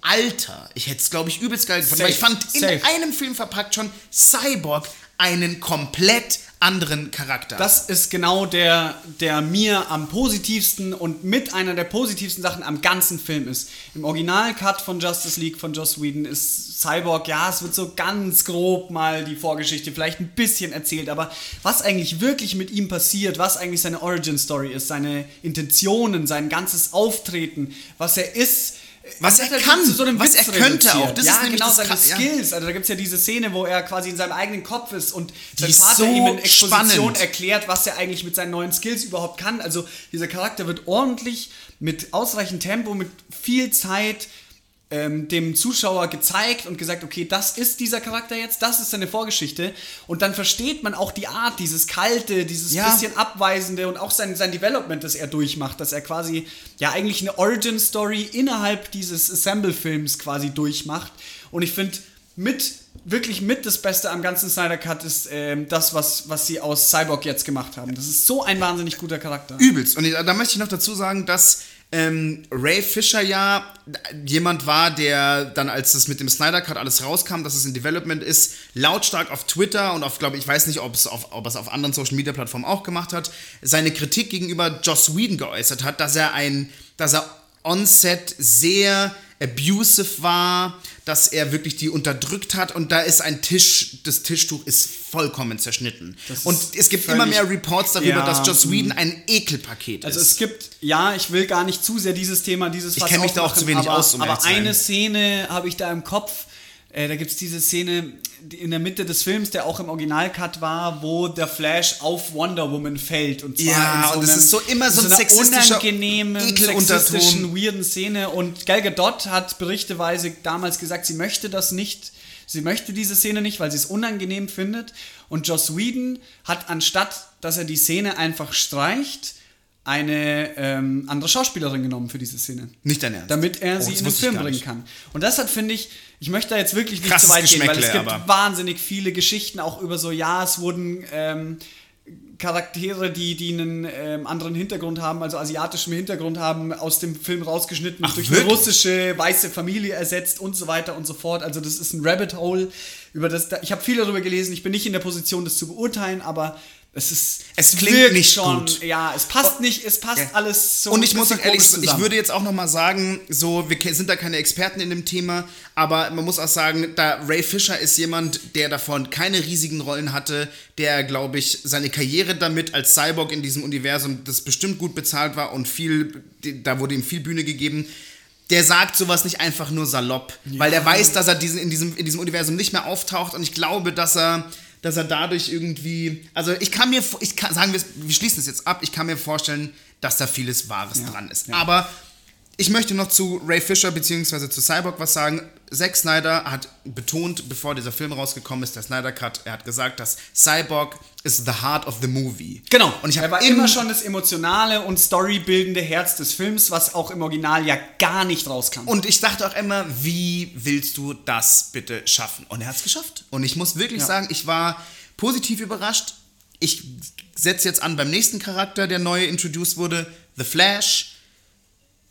Alter, ich hätte es glaube ich übelst geil gefunden. Weil ich Safe, fand in safe. einem Film verpackt schon Cyborg einen komplett anderen Charakter. Das ist genau der, der mir am positivsten und mit einer der positivsten Sachen am ganzen Film ist. Im Original-Cut von Justice League von Joss Whedon ist Cyborg, ja, es wird so ganz grob mal die Vorgeschichte vielleicht ein bisschen erzählt, aber was eigentlich wirklich mit ihm passiert, was eigentlich seine Origin-Story ist, seine Intentionen, sein ganzes Auftreten, was er ist, Was er kann, so was Witz er könnte reduziert. auch. Das ja, ist nämlich genau, das seine ja. Skills. Also da gibt es ja diese Szene, wo er quasi in seinem eigenen Kopf ist und sein ist Vater so ihm in Exposition spannend. erklärt, was er eigentlich mit seinen neuen Skills überhaupt kann. Also dieser Charakter wird ordentlich mit ausreichend Tempo, mit viel Zeit ähm, dem Zuschauer gezeigt und gesagt, okay, das ist dieser Charakter jetzt, das ist seine Vorgeschichte. Und dann versteht man auch die Art, dieses kalte, dieses Ja. bisschen abweisende und auch sein, sein Development, das er durchmacht, dass er quasi ja eigentlich eine Origin-Story innerhalb dieses Assemble-Films quasi durchmacht. Und ich finde, mit wirklich mit das Beste am ganzen Snyder Cut ist ähm, das, was, was sie aus Cyborg jetzt gemacht haben. Das ist so ein wahnsinnig guter Charakter. Übelst. Und da möchte ich noch dazu sagen, dass ähm, Ray Fisher ja jemand war, der dann, als es mit dem Snyder Cut alles rauskam, dass es in Development ist, lautstark auf Twitter und auf, glaube ich, weiß nicht, ob es auf, ob es auf anderen Social Media Plattformen auch gemacht hat, seine Kritik gegenüber Joss Whedon geäußert hat, dass er ein, dass er on-set sehr abusive war, dass er wirklich die unterdrückt hat und da ist ein Tisch, das Tischtuch ist vollkommen zerschnitten. Das Und es gibt immer mehr Reports darüber, Ja, dass Joss Whedon ein Ekelpaket Also ist. es gibt, ja, ich will gar nicht zu sehr dieses Thema, dieses Ich Fass kenn mich da auch zu wenig aber, aus, um aber eine Szene habe ich da im Kopf. Äh, da gibt es diese Szene in der Mitte des Films, der auch im Originalcut war, wo der Flash auf Wonder Woman fällt. Und zwar Ja, in so und das ist so immer so in ein sexistischer unangenehmen, sexistischen, weirden Szene. Und Gal Gadot hat berichteweise damals gesagt, sie möchte das nicht. Sie möchte diese Szene nicht, weil sie es unangenehm findet. Und Joss Whedon hat anstatt, dass er die Szene einfach streicht, eine ähm, andere Schauspielerin genommen für diese Szene. Nicht dein Ernst? Damit er Oh, sie in den Film bringen kann. Und das hat, finde ich, ich möchte da jetzt wirklich nicht Krasses zu weit gehen, weil es gibt aber- wahnsinnig viele Geschichten auch über so, ja, es wurden ähm, Charaktere, die, die einen ähm, anderen Hintergrund haben, also asiatischen Hintergrund haben, aus dem Film rausgeschnitten, Ach, durch wirklich? eine russische weiße Familie ersetzt und so weiter und so fort. Also das ist ein Rabbit Hole, über das da, ich habe viel darüber gelesen. Ich bin nicht in der Position, das zu beurteilen, aber es ist Es klingt wirkt nicht schon, gut. Ja, es passt nicht, es passt Ja. alles so. Und ich muss auch ehrlich sagen, ich zusammen. würde jetzt auch noch mal sagen, so, wir sind da keine Experten in dem Thema, aber man muss auch sagen, da Ray Fisher ist jemand, der davon keine riesigen Rollen hatte, der, glaube ich, seine Karriere damit als Cyborg in diesem Universum, das bestimmt gut bezahlt war und viel, da wurde ihm viel Bühne gegeben. Der sagt sowas nicht einfach nur salopp, weil der weiß, dass er diesen, in, diesem, in diesem Universum nicht mehr auftaucht und ich glaube, dass er, dass er dadurch irgendwie, also ich kann mir, ich kann, sagen wir, wir schließen es jetzt ab, ich kann mir vorstellen, dass da vieles Wahres Ja, dran ist. ja. Aber ich möchte noch zu Ray Fisher bzw. zu Cyborg was sagen. Zack Snyder hat betont, bevor dieser Film rausgekommen ist, der Snyder Cut, er hat gesagt, dass Cyborg is the heart of the movie. Genau. Und ich habe war immer schon das emotionale und storybildende Herz des Films, was auch im Original ja gar nicht rauskam. Und ich dachte auch immer, wie willst du das bitte schaffen? Und er hat es geschafft. Und ich muss wirklich Ja. sagen, ich war positiv überrascht. Ich setze jetzt an beim nächsten Charakter, der neu introduced wurde, The Flash.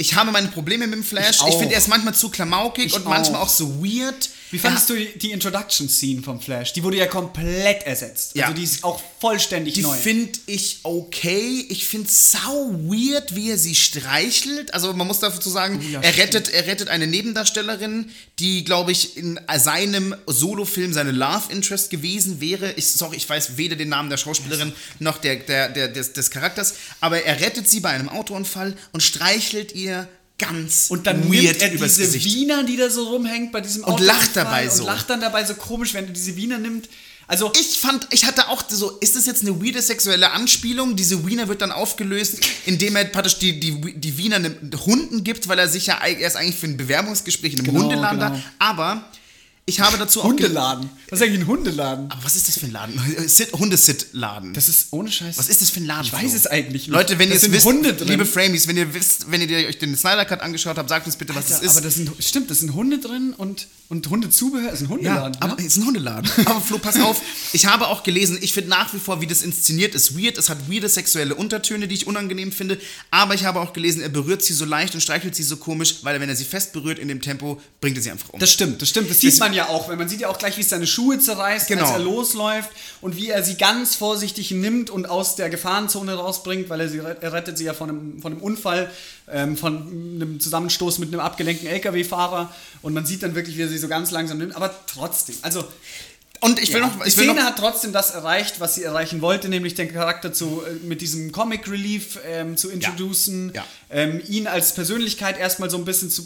Ich habe meine Probleme mit dem Flash. Ich Ich, finde, er ist manchmal zu klamaukig Ich und manchmal auch. auch so weird. Wie fandest du die, die Introduction-Scene vom Flash? Die wurde ja komplett ersetzt. Ja. Also die ist auch vollständig Die neu. finde ich okay. Ich finde sau weird, wie er sie streichelt. Also man muss dazu sagen, Oh ja, er, rettet, er rettet eine Nebendarstellerin, die, glaube ich, in seinem Solofilm seine Love Interest gewesen wäre. Ich, sorry, ich weiß weder den Namen der Schauspielerin noch der, der, der, des, des Charakters. Aber er rettet sie bei einem Autounfall und streichelt ihr ganz Und dann weird nimmt er diese Gesicht. Wiener, die da so rumhängt bei diesem Und Autounfall lacht dabei und so. lacht dann dabei so komisch, wenn er diese Wiener nimmt. Also Ich fand, ich hatte auch so, ist das jetzt eine weirde sexuelle Anspielung? Diese Wiener wird dann aufgelöst, indem er praktisch die, die, die Wiener einem Hunden gibt, weil er sich ja, er ist eigentlich für ein Bewerbungsgespräch in einem Genau, Hundeladen da. genau. Aber ich habe dazu auch. Hundeladen. Was ist eigentlich ein Hundeladen? Aber was ist das für ein Laden? Sit- Hundesit-Laden. Das ist ohne Scheiß. Was ist das für ein Laden? Ich weiß es eigentlich nicht. Leute, wenn ihr es wisst, Hunde drin. liebe Framies, wenn ihr wisst, wenn ihr euch den Snyder Cut angeschaut habt, sagt uns bitte, was Alter, das ist. aber das sind, stimmt, das sind Hunde drin und, und Hundezubehör. Das ist ein Ja, Hundeladen. aber ne? es ist ein Hundeladen. aber Flo, pass auf. Ich habe auch gelesen, ich finde nach wie vor, wie das inszeniert ist, weird. Es hat weirde sexuelle Untertöne, die ich unangenehm finde. Aber ich habe auch gelesen, er berührt sie so leicht und streichelt sie so komisch, weil wenn er sie fest berührt in dem Tempo, bringt er sie einfach um. Das stimmt, das stimmt. Das sieht man ja auch, weil man sieht ja auch gleich, wie es seine Schuhe zerreißt, Genau. als er losläuft und wie er sie ganz vorsichtig nimmt und aus der Gefahrenzone rausbringt, weil er sie er rettet sie ja von einem, von einem Unfall, ähm, von einem Zusammenstoß mit einem abgelenkten LKW-Fahrer und man sieht dann wirklich, wie er sie so ganz langsam nimmt, aber trotzdem, also und ich will ja, noch, die ich will Szene noch hat trotzdem das erreicht, was sie erreichen wollte, nämlich den Charakter zu, äh, mit diesem Comic Relief ähm, zu introducen, Ja. Ähm, ihn als Persönlichkeit erstmal so ein bisschen zu,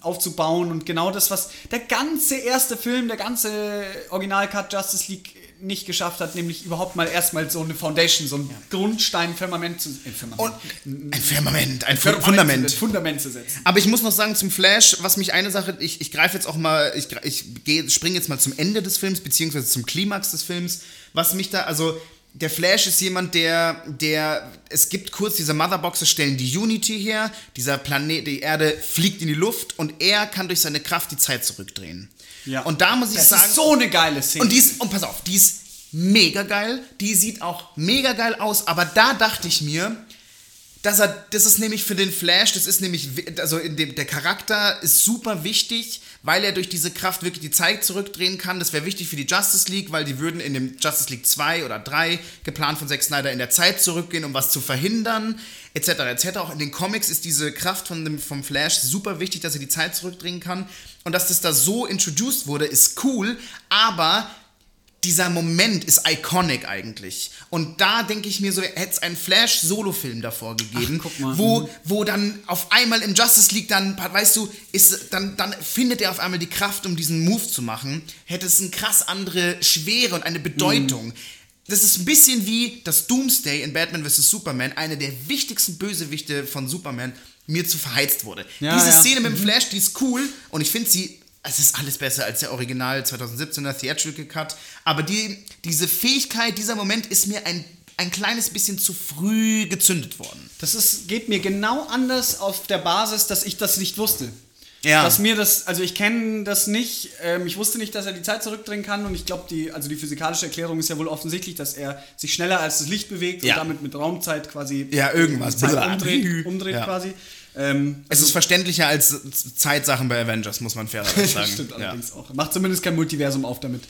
aufzubauen und genau das, was der ganze erste Film, der ganze Original-Cut Justice League nicht geschafft hat, nämlich überhaupt mal erstmal so eine Foundation, so ein Grundstein, Firmament zu, äh, Firmament, und ein Firmament, ein Firmament Fundament. Zu, Fundament zu setzen. Aber ich muss noch sagen zum Flash, was mich eine Sache, ich, ich greife jetzt auch mal, ich, ich springe jetzt mal zum Ende des Films, beziehungsweise zum Klimax des Films, was mich da, also der Flash ist jemand, der, der, es gibt kurz diese Motherboxes stellen die Unity her, dieser Planet, die Erde fliegt in die Luft und er kann durch seine Kraft die Zeit zurückdrehen. Ja. Und da muss ich Das sagen, ist so eine geile Szene. und die ist, und pass auf, die ist mega geil, die sieht auch mega geil aus, aber da dachte ich mir, dass er, das ist nämlich für den Flash, das ist nämlich, also in dem, der Charakter ist super wichtig, weil er durch diese Kraft wirklich die Zeit zurückdrehen kann. Das wäre wichtig für die Justice League, weil die würden in dem Justice League 2 oder 3 geplant von Zack Snyder in der Zeit zurückgehen, um was zu verhindern, etc. etc. Auch in den Comics ist diese Kraft von dem, vom Flash super wichtig, dass er die Zeit zurückdrehen kann. Und dass das da so introduced wurde, ist cool, aber dieser Moment ist iconic eigentlich. Und da denke ich mir so, hätte es einen Flash-Solo-Film davor gegeben, Ach, guck mal. wo, wo dann auf einmal im Justice League dann, weißt du, ist, dann, dann findet er auf einmal die Kraft, um diesen Move zu machen, hätte es eine krass andere Schwere und eine Bedeutung. Mhm. Das ist ein bisschen wie das Doomsday in Batman vs. Superman, eine der wichtigsten Bösewichte von Superman, mir zu verheizt wurde. Ja, Diese ja. Mhm. Szene mit dem Flash, die ist cool und ich finde sie, es ist alles besser als der Original 2017er Theatrical Cut, aber die, diese Fähigkeit, dieser Moment ist mir ein, ein kleines bisschen zu früh gezündet worden. Das ist, geht mir genau anders auf der Basis, dass ich das nicht wusste. Ja. Dass mir das, also ich kenne das nicht, ähm, ich wusste nicht, dass er die Zeit zurückdrehen kann und ich glaube, die, also die physikalische Erklärung ist ja wohl offensichtlich, dass er sich schneller als das Licht bewegt Ja. und damit mit Raumzeit quasi Ja, irgendwas. die Zeit umdreht, umdreht Ja. quasi. Ähm, Es ist verständlicher als Zeitsachen bei Avengers, muss man fairerweise sagen. Das stimmt ja. allerdings auch. Macht zumindest kein Multiversum auf damit.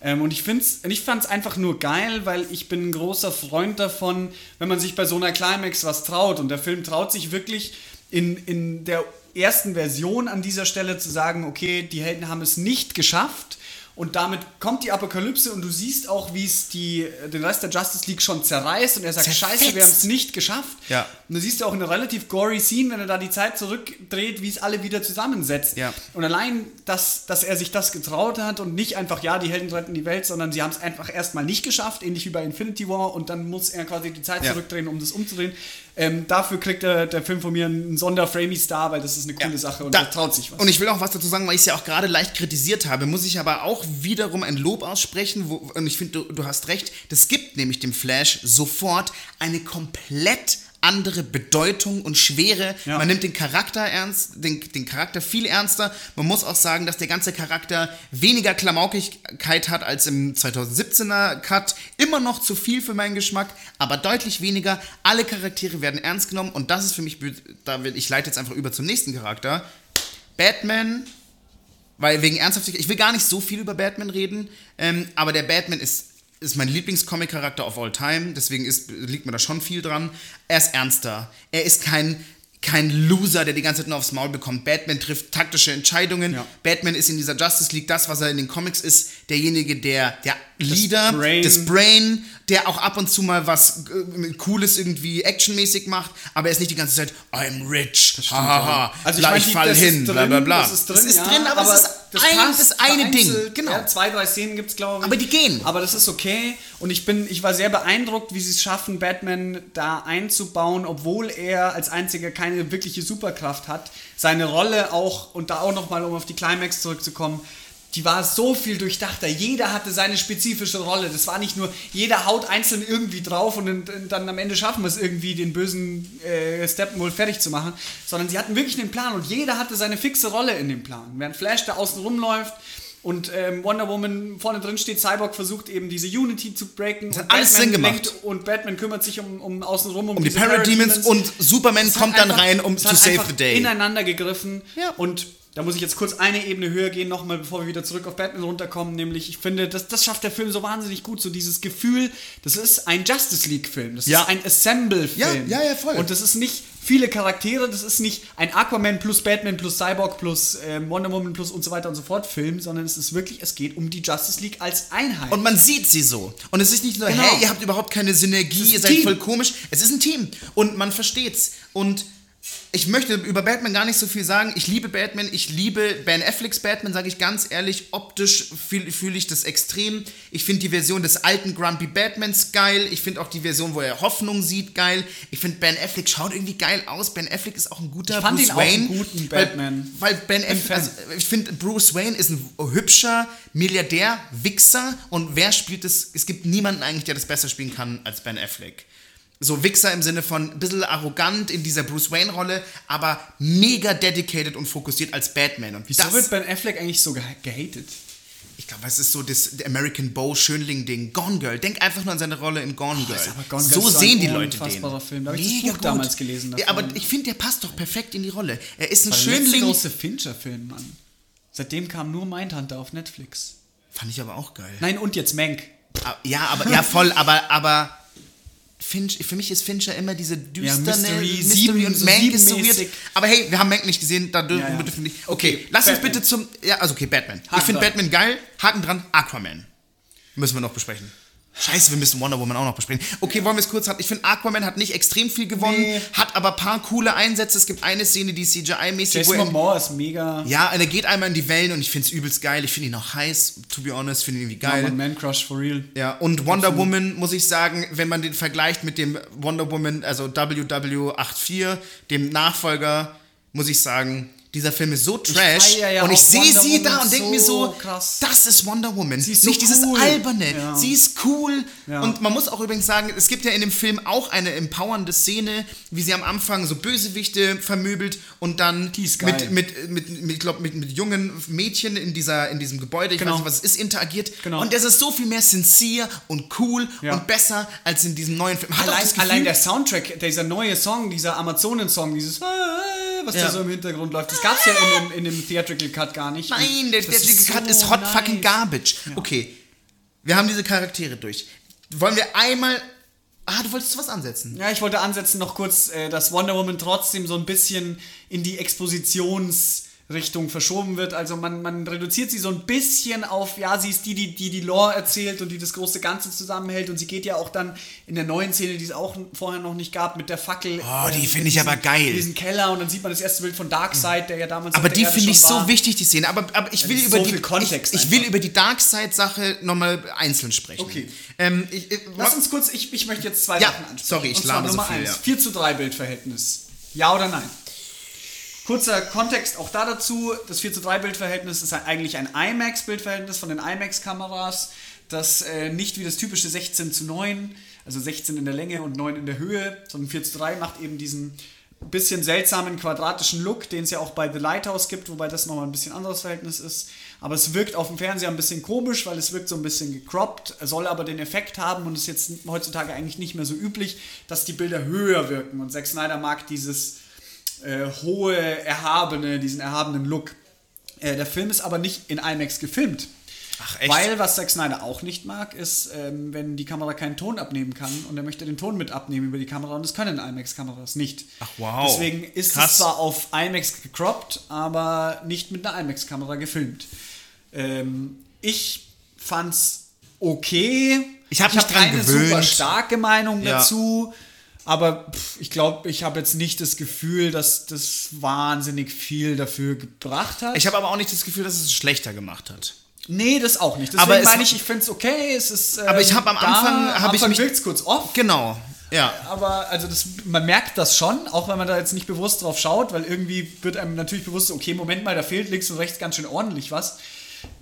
Ähm, und ich, find's, ich fand es einfach nur geil, weil ich bin ein großer Freund davon, wenn man sich bei so einer Climax was traut. Und der Film traut sich wirklich in, in der ersten Version an dieser Stelle zu sagen, okay, die Helden haben es nicht geschafft. Und damit kommt die Apokalypse und du siehst auch, wie es die, den Rest der Justice League schon zerreißt und er sagt, Zerfetzt. scheiße, wir haben es nicht geschafft. Ja. Und du siehst auch eine relativ gory Scene, wenn er da die Zeit zurückdreht, wie es alle wieder zusammensetzt. Ja. Und allein, dass, dass er sich das getraut hat und nicht einfach, ja, die Helden retten die Welt, sondern sie haben es einfach erstmal nicht geschafft, ähnlich wie bei Infinity War, und dann muss er quasi die Zeit Ja. zurückdrehen, um das umzudrehen. Ähm, dafür kriegt der, der Film von mir einen Sonder-Framey-Star, weil das ist eine coole Sache und Da- er traut sich was. Und ich will auch was dazu sagen, weil ich es ja auch gerade leicht kritisiert habe, muss ich aber auch wiederum ein Lob aussprechen. Wo, und ich finde, du, du hast recht. Das gibt nämlich dem Flash sofort eine komplett andere Bedeutung und Schwere. Ja. Man nimmt den Charakter ernst, den, den Charakter viel ernster. Man muss auch sagen, dass der ganze Charakter weniger Klamaukigkeit hat als im 2017er Cut. Immer noch zu viel für meinen Geschmack, aber deutlich weniger. Alle Charaktere werden ernst genommen und das ist für mich, da will, ich leite jetzt einfach über zum nächsten Charakter. Batman Weil wegen Ernsthaftigkeit, ich will gar nicht so viel über Batman reden, ähm, aber der Batman ist, ist mein Lieblingscomic-Charakter of all time, deswegen ist, liegt mir da schon viel dran. Er ist ernster. Er ist kein, kein Loser, der die ganze Zeit nur aufs Maul bekommt. Batman trifft taktische Entscheidungen. Ja. Batman ist in dieser Justice League das, was er in den Comics ist, derjenige, der der Leader, Brain. das Brain, der auch ab und zu mal was äh, Cooles irgendwie actionmäßig macht, aber er ist nicht die ganze Zeit I'm rich, hahaha, Also bla, meine, ich die- fall das hin, bla bla bla. Das ist drin, das ist ja, drin aber, es ist ein, passt das eine Ding, genau. Ja, zwei, drei Szenen gibt es, glaube ich. Aber die gehen. Aber das ist okay. Und ich bin, ich war sehr beeindruckt, wie sie es schaffen, Batman da einzubauen, obwohl er als einziger keine wirkliche Superkraft hat. Seine Rolle auch, und da auch nochmal, um auf die Climax zurückzukommen, die war so viel durchdachter. Jeder hatte seine spezifische Rolle. Das war nicht nur, jeder haut einzeln irgendwie drauf und dann, dann am Ende schaffen wir es irgendwie, den bösen äh, Steppenwolf fertig zu machen, sondern sie hatten wirklich einen Plan und jeder hatte seine fixe Rolle in dem Plan. Während Flash da außen rumläuft und ähm, Wonder Woman vorne drin steht, Cyborg versucht eben diese Unity zu breaken. hat und alles Batman Sinn gemacht. Und Batman kümmert sich um, um außen rum, um, um die Parademons und Superman hat kommt dann einfach- rein, um to hat save the day. ineinander gegriffen. Ja. Und da muss ich jetzt kurz eine Ebene höher gehen, nochmal, bevor wir wieder zurück auf Batman runterkommen. Nämlich, ich finde, das, das schafft der Film so wahnsinnig gut. So dieses Gefühl, das ist ein Justice League-Film. Das Ja. ist ein Assemble-Film. Ja, ja, ja, voll. Und das ist nicht viele Charaktere, das ist nicht ein Aquaman plus Batman plus Cyborg plus ähm, Wonder Woman plus und so weiter und so fort Film, sondern es ist wirklich, es geht um die Justice League als Einheit. Und man sieht sie so. Und es ist nicht nur, Genau. hey, ihr habt überhaupt keine Synergie, ihr seid Team. voll komisch. Es ist ein Team. Und man versteht's. Und ich möchte über Batman gar nicht so viel sagen. Ich liebe Batman, ich liebe Ben Afflecks Batman, sage ich ganz ehrlich. Optisch fühle fühl ich das extrem. Ich finde die Version des alten Grumpy Batmans geil. Ich finde auch die Version, wo er Hoffnung sieht, geil. Ich finde Ben Affleck schaut irgendwie geil aus. Ben Affleck ist auch ein guter Ich fand Bruce ihn auch Wayne. einen guten weil- Batman. Weil, Ben Bin Affleck, also ich finde, Bruce Wayne ist ein hübscher Milliardär, Wichser und wer spielt es? Es gibt niemanden eigentlich, der das besser spielen kann als Ben Affleck. So Wichser im Sinne von ein bisschen arrogant in dieser Bruce Wayne-Rolle, aber mega dedicated und fokussiert als Batman. Und Wieso das, wird Ben Affleck eigentlich so geha- gehatet? ich glaube, es ist so das American Bow Schönling-Ding. Gone Girl. Denk einfach nur an seine Rolle in Gone Girl. aber Gone Girl so ist so sehen die Leute den. unfassbarer Film. Da hab ich das Buch damals gelesen Ja, aber davon. ich finde, der passt doch perfekt in die Rolle. Er ist ein Der letzte Schönling. große Fincher-Film, Mann. Seitdem kam nur Mindhunter auf Netflix. Fand ich aber auch geil. Nein, und jetzt Mank. Ah, Ja, aber ja voll, aber aber Finch, für mich ist Fincher immer diese düsterne Mystery, sieben- und so Mank ist so weird. Aber hey, wir haben Mank nicht gesehen, da dürfen Ja, ja. wir nicht. Okay, lass Batman. uns bitte zum ja, also okay, Batman. ich Haken finde dran. Batman geil. Haken dran, Aquaman. Müssen wir noch besprechen. Scheiße, wir müssen Wonder Woman auch noch besprechen. Okay, wollen wir es kurz haben. Ich finde, Aquaman hat nicht extrem viel gewonnen, Nee. hat aber ein paar coole Einsätze. Es gibt eine Szene, die CGI-mäßig, Jason Momoa ist mega. ja, er geht einmal in die Wellen und ich finde es übelst geil. Ich finde ihn auch heiß, to be honest, finde ihn irgendwie Ja, geil. Mann, Man Crush for real. Ja, und Wonder Woman, muss ich sagen, wenn man den vergleicht mit dem Wonder Woman, also WW84, dem Nachfolger, muss ich sagen, dieser Film ist so trash. feier ja und ich sehe sie da Woman und denke mir so so, krass. das ist Wonder Woman. Ist so Nicht dieses cool. Alberne. Ja. Sie ist cool. Und man muss auch übrigens sagen, es gibt ja in dem Film auch eine empowernde Szene, wie sie am Anfang so Bösewichte vermöbelt und dann mit, mit, mit, mit, ich glaub, mit, mit jungen Mädchen in, dieser, in diesem Gebäude, ich Genau. weiß nicht, was es ist, interagiert. Genau. Und das ist so viel mehr sincere und cool und besser als in diesem neuen Film. Allein, Gefühl, allein der Soundtrack, dieser neue Song, dieser Amazonen-Song, dieses was da so im Hintergrund läuft, das gab's ja in dem, in dem Theatrical Cut gar nicht. Nein, der, Das ist Cut so ist hot nice. fucking garbage. Okay, wir haben diese Charaktere durch. Wollen wir einmal... Ah, du wolltest was ansetzen. Ja, ich wollte ansetzen noch kurz, äh, dass Wonder Woman trotzdem so ein bisschen in die Expositionsrichtung verschoben wird. Also man, man reduziert sie so ein bisschen auf, ja, sie ist die, die, die die Lore erzählt und die das große Ganze zusammenhält. Und sie geht ja auch dann in der neuen Szene, die es auch vorher noch nicht gab, mit der Fackel. Oh, die äh, finde in ich aber diesen- geil. in Diesen Keller und dann sieht man das erste Bild von Darkseid, der ja damals Aber die finde ich schon so war. wichtig, die Szene. Aber, aber ich will über so die viel Kontext ich, ich will über die Darkseid-Sache nochmal einzeln sprechen. Okay. Ähm, ich, ich, Lass uns kurz, ich, ich möchte jetzt zwei Ja, Sachen ansprechen. sorry, ich Und zwar so Nummer viel, eins, ja. 4 zu 3 Bildverhältnis. Ja oder nein? Kurzer Kontext auch da dazu. Das 4 zu 3 Bildverhältnis ist eigentlich ein IMAX-Bildverhältnis von den IMAX-Kameras, das äh, nicht wie das typische 16 zu 9, also 16 in der Länge und 9 in der Höhe, sondern 4 zu 3 macht eben diesen bisschen seltsamen quadratischen Look, den es ja auch bei The Lighthouse gibt, wobei das nochmal ein bisschen anderes Verhältnis ist. Aber es wirkt auf dem Fernseher ein bisschen komisch, weil es wirkt so ein bisschen gecroppt, soll aber den Effekt haben und ist jetzt heutzutage eigentlich nicht mehr so üblich, dass die Bilder höher wirken. Und Zack Snyder mag dieses äh, hohe, erhabene, diesen erhabenen Look. Äh, der Film ist aber nicht in IMAX gefilmt. Ach, echt? Weil was Zack Snyder auch nicht mag, ist, ähm, wenn die Kamera keinen Ton abnehmen kann und er möchte den Ton mit abnehmen über die Kamera und das können IMAX-Kameras nicht. Ach, wow. Deswegen ist Krass. es zwar auf IMAX gecroppt, aber nicht mit einer IMAX-Kamera gefilmt. Ähm, ich fand's okay. Ich hab mich dran keine gewöhnt. super starke Meinung Ja. dazu. Aber pff, ich glaube, ich habe jetzt nicht das Gefühl, dass das wahnsinnig viel dafür gebracht hat. Ich habe aber auch nicht das Gefühl, dass es schlechter gemacht hat. Nee, das auch nicht. Deswegen Aber es- meine ich, ich finde es okay. Es ist, Aber ich ähm, hab am Anfang- am hab ich Anfang mich- wirkt's kurz off. Genau. Ja. Aber also das, man merkt das schon, auch wenn man da jetzt nicht bewusst drauf schaut, weil irgendwie wird einem natürlich bewusst, okay, Moment mal, da fehlt links und rechts ganz schön ordentlich was.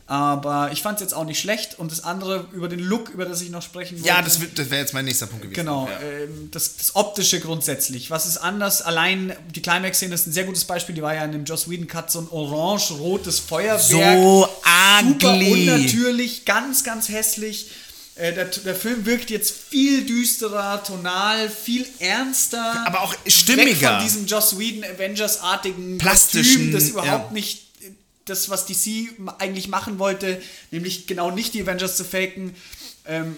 Aber ich fand es jetzt auch nicht schlecht. Und das andere über den Look, über das ich noch sprechen wollte. Ja, das, das wäre jetzt mein nächster Punkt gewesen. Genau, Ja. ähm, das, das Optische grundsätzlich. Was ist anders? Allein die Climax-Szene ist ein sehr gutes Beispiel. Die war ja in dem Joss Whedon-Cut so ein orange-rotes Feuerwerk. So Super ugly. unnatürlich, ganz, ganz hässlich. Äh, der, der Film wirkt jetzt viel düsterer, tonal, viel ernster. Aber auch Weg stimmiger. von diesem Joss Whedon Avengers-artigen Plastischen, Kostüm, das ja. überhaupt nicht das, was DC eigentlich machen wollte, nämlich genau nicht die Avengers zu faken, ähm,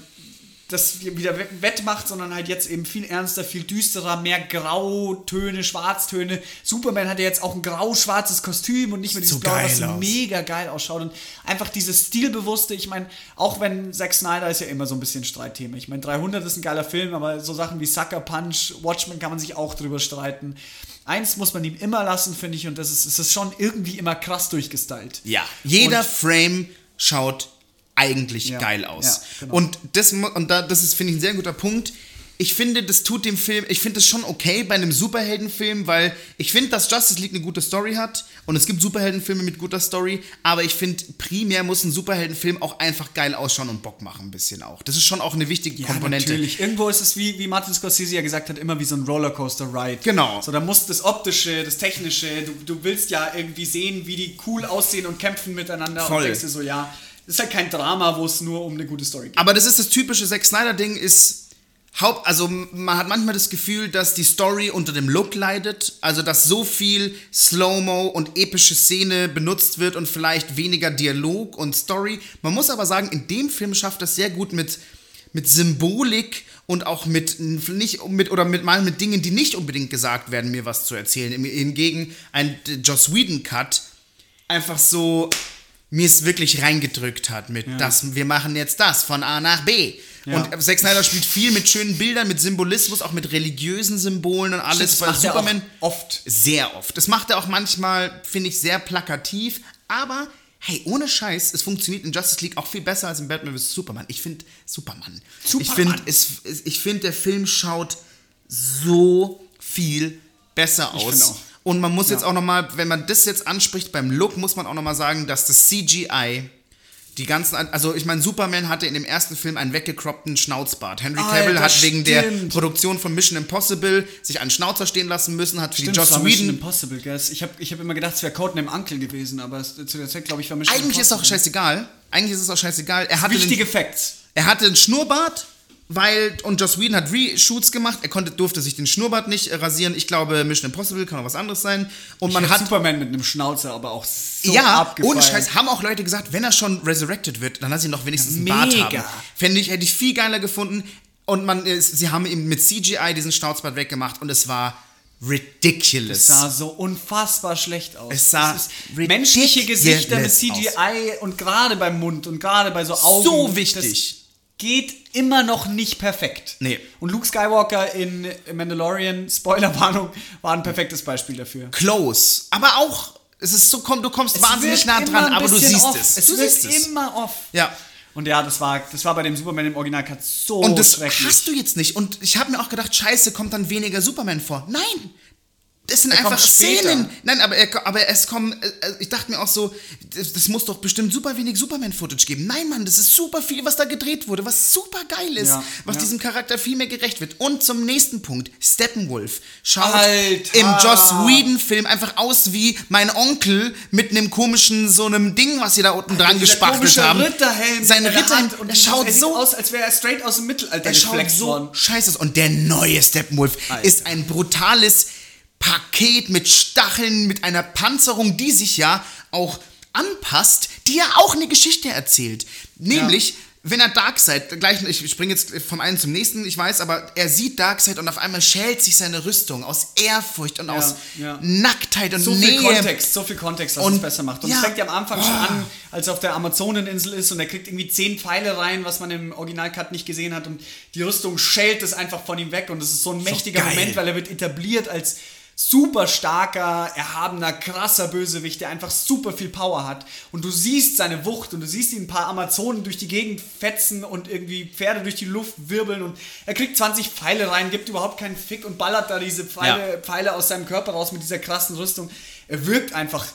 das wieder we- wettmacht, sondern halt jetzt eben viel ernster, viel düsterer, mehr Grautöne, Schwarztöne. Superman hat ja jetzt auch ein grau-schwarzes Kostüm und nicht mehr dieses So Blau, was aus. mega geil ausschaut. Und einfach dieses Stilbewusste, ich meine, auch wenn Zack Snyder ist ja immer so ein bisschen Streitthema. Ich meine, 300 ist ein geiler Film, aber so Sachen wie Sucker Punch, Watchmen kann man sich auch drüber streiten. Eins muss man ihm immer lassen, finde ich, und das ist, es ist schon irgendwie immer krass durchgestylt. Ja, jeder Und- Frame schaut eigentlich Ja, geil aus. ja, genau. Und das und da, das ist finde ich ein sehr guter Punkt. Ich finde, das tut dem Film, ich finde das schon okay bei einem Superheldenfilm, weil ich finde, dass Justice League eine gute Story hat und es gibt Superheldenfilme mit guter Story, aber ich finde, primär muss ein Superheldenfilm auch einfach geil ausschauen und Bock machen ein bisschen auch. Das ist schon auch eine wichtige Komponente. natürlich. Irgendwo ist es wie, wie Martin Scorsese ja gesagt hat, immer wie so ein Rollercoaster-Ride. Genau. So, da muss das Optische, das Technische, du, du willst ja irgendwie sehen, wie die cool aussehen und kämpfen miteinander Voll. und denkst dir so, ja, das ist halt kein Drama, wo es nur um eine gute Story geht. Aber das ist das typische Zack Snyder-Ding, ist Haupt, also man hat manchmal das Gefühl, dass die Story unter dem Look leidet, also dass so viel Slow-Mo und epische Szene benutzt wird und vielleicht weniger Dialog und Story. Man muss aber sagen, in dem Film schafft das sehr gut mit, mit Symbolik und auch mit nicht mit oder mit mal mit Dingen, die nicht unbedingt gesagt werden, mir was zu erzählen. Hingegen ein Joss Whedon Cut einfach so mir es wirklich reingedrückt hat mit das wir machen jetzt das von A nach B. Ja. Und Zack Snyder spielt viel mit schönen Bildern, mit Symbolismus, auch mit religiösen Symbolen und alles. das Bei macht er auch Superman oft. sehr oft. Das macht er auch manchmal, finde ich, sehr plakativ, aber hey, ohne Scheiß, es funktioniert in Justice League auch viel besser als in Batman vs. Superman. Ich finde Superman. Ich Superman. finde, ich finde, der Film schaut so viel besser aus. Und man muss jetzt auch nochmal, wenn man das jetzt anspricht beim Look, muss man auch nochmal sagen, dass das CGI, die ganzen, also ich meine, Superman hatte in dem ersten Film einen weggekroppten Schnauzbart. Henry Cavill Alter, hat wegen der. Produktion von Mission Impossible sich einen Schnauzer stehen lassen müssen, hat für Stimmt, die Joss Mission Whedon Impossible, gell? Ich habe ich hab immer gedacht, es wäre Codename Uncle gewesen, aber es, zu der Zeit, glaube ich, war Mission Eigentlich ist auch Impossible. scheißegal. Eigentlich ist es auch scheißegal. Er hatte, Wichtige den, Facts. er hatte einen Schnurrbart, weil, und Joss Whedon hat Reshoots gemacht. Er konnte, durfte sich den Schnurrbart nicht äh, rasieren. Ich glaube, Mission Impossible kann auch was anderes sein. Und man ich hat. Superman mit einem Schnauzer, aber auch so ja, abgefeiert. ohne Scheiß, haben auch Leute gesagt, wenn er schon resurrected wird, dann lass ihn doch wenigstens einen Bart Mega. haben. Fände ich, hätte ich viel geiler gefunden. Und man, sie haben ihm mit CGI diesen Schnauzbart weggemacht und es war ridiculous. Es sah so unfassbar schlecht aus. Es sah menschliche Gesichter mit CGI und gerade beim Mund und gerade bei so Augen. So wichtig. Geht immer noch nicht perfekt. Nee. Und Luke Skywalker in Mandalorian, Spoilerwarnung, war ein perfektes Beispiel dafür. Close. Aber auch, es ist so, komm, du kommst wahnsinnig wirkt nah dran, aber du siehst off. es. Es du siehst es. immer off. Ja. Und ja, das war, das war bei dem Superman im Original-Cut so Und das hast du jetzt nicht. Und ich habe mir auch gedacht, scheiße, kommt dann weniger Superman vor. Nein! Das sind Er einfach. Szenen. Nein, aber, er, aber es kommen. äh, Ich dachte mir auch so, das, das muss doch bestimmt super wenig Superman-Footage geben. Nein, Mann, das ist super viel, was da gedreht wurde, was super geil ist, Ja, was ja. diesem Charakter viel mehr gerecht wird. Und zum nächsten Punkt: Steppenwolf schaut Alter. im Joss Whedon-Film einfach aus wie mein Onkel mit einem komischen, so einem Ding, was sie da unten dran Dieser gespachtelt haben. Ritterhelm Sein in der Ritter, Hand und er schaut er so aus, als wäre er straight aus dem Mittelalter er schaut so worden. scheiße aus. Und der neue Steppenwolf Alter. ist ein brutales Paket mit Stacheln, mit einer Panzerung, die sich ja auch anpasst, die ja auch eine Geschichte erzählt. Nämlich, wenn er Darkseid, gleich, ich springe jetzt vom einen zum nächsten, ich weiß, aber er sieht Darkseid und auf einmal schält sich seine Rüstung aus Ehrfurcht und aus ja. Nacktheit und so Nähe. viel Kontext, so viel Kontext, was Und- es besser macht. Und ja. es fängt ja am Anfang schon Oh. an, als er auf der Amazoneninsel ist und er kriegt irgendwie zehn Pfeile rein, was man im Originalcut nicht gesehen hat und die Rüstung schält es einfach von ihm weg und es ist so ein mächtiger geil. Moment, weil er wird etabliert als super starker, erhabener, krasser Bösewicht, der einfach super viel Power hat. Und du siehst seine Wucht und du siehst ihn ein paar Amazonen durch die Gegend fetzen und irgendwie Pferde durch die Luft wirbeln und er kriegt 20 Pfeile rein, gibt überhaupt keinen Fick und ballert da diese Pfeile, Ja. Pfeile aus seinem Körper raus mit dieser krassen Rüstung. Er wirkt einfach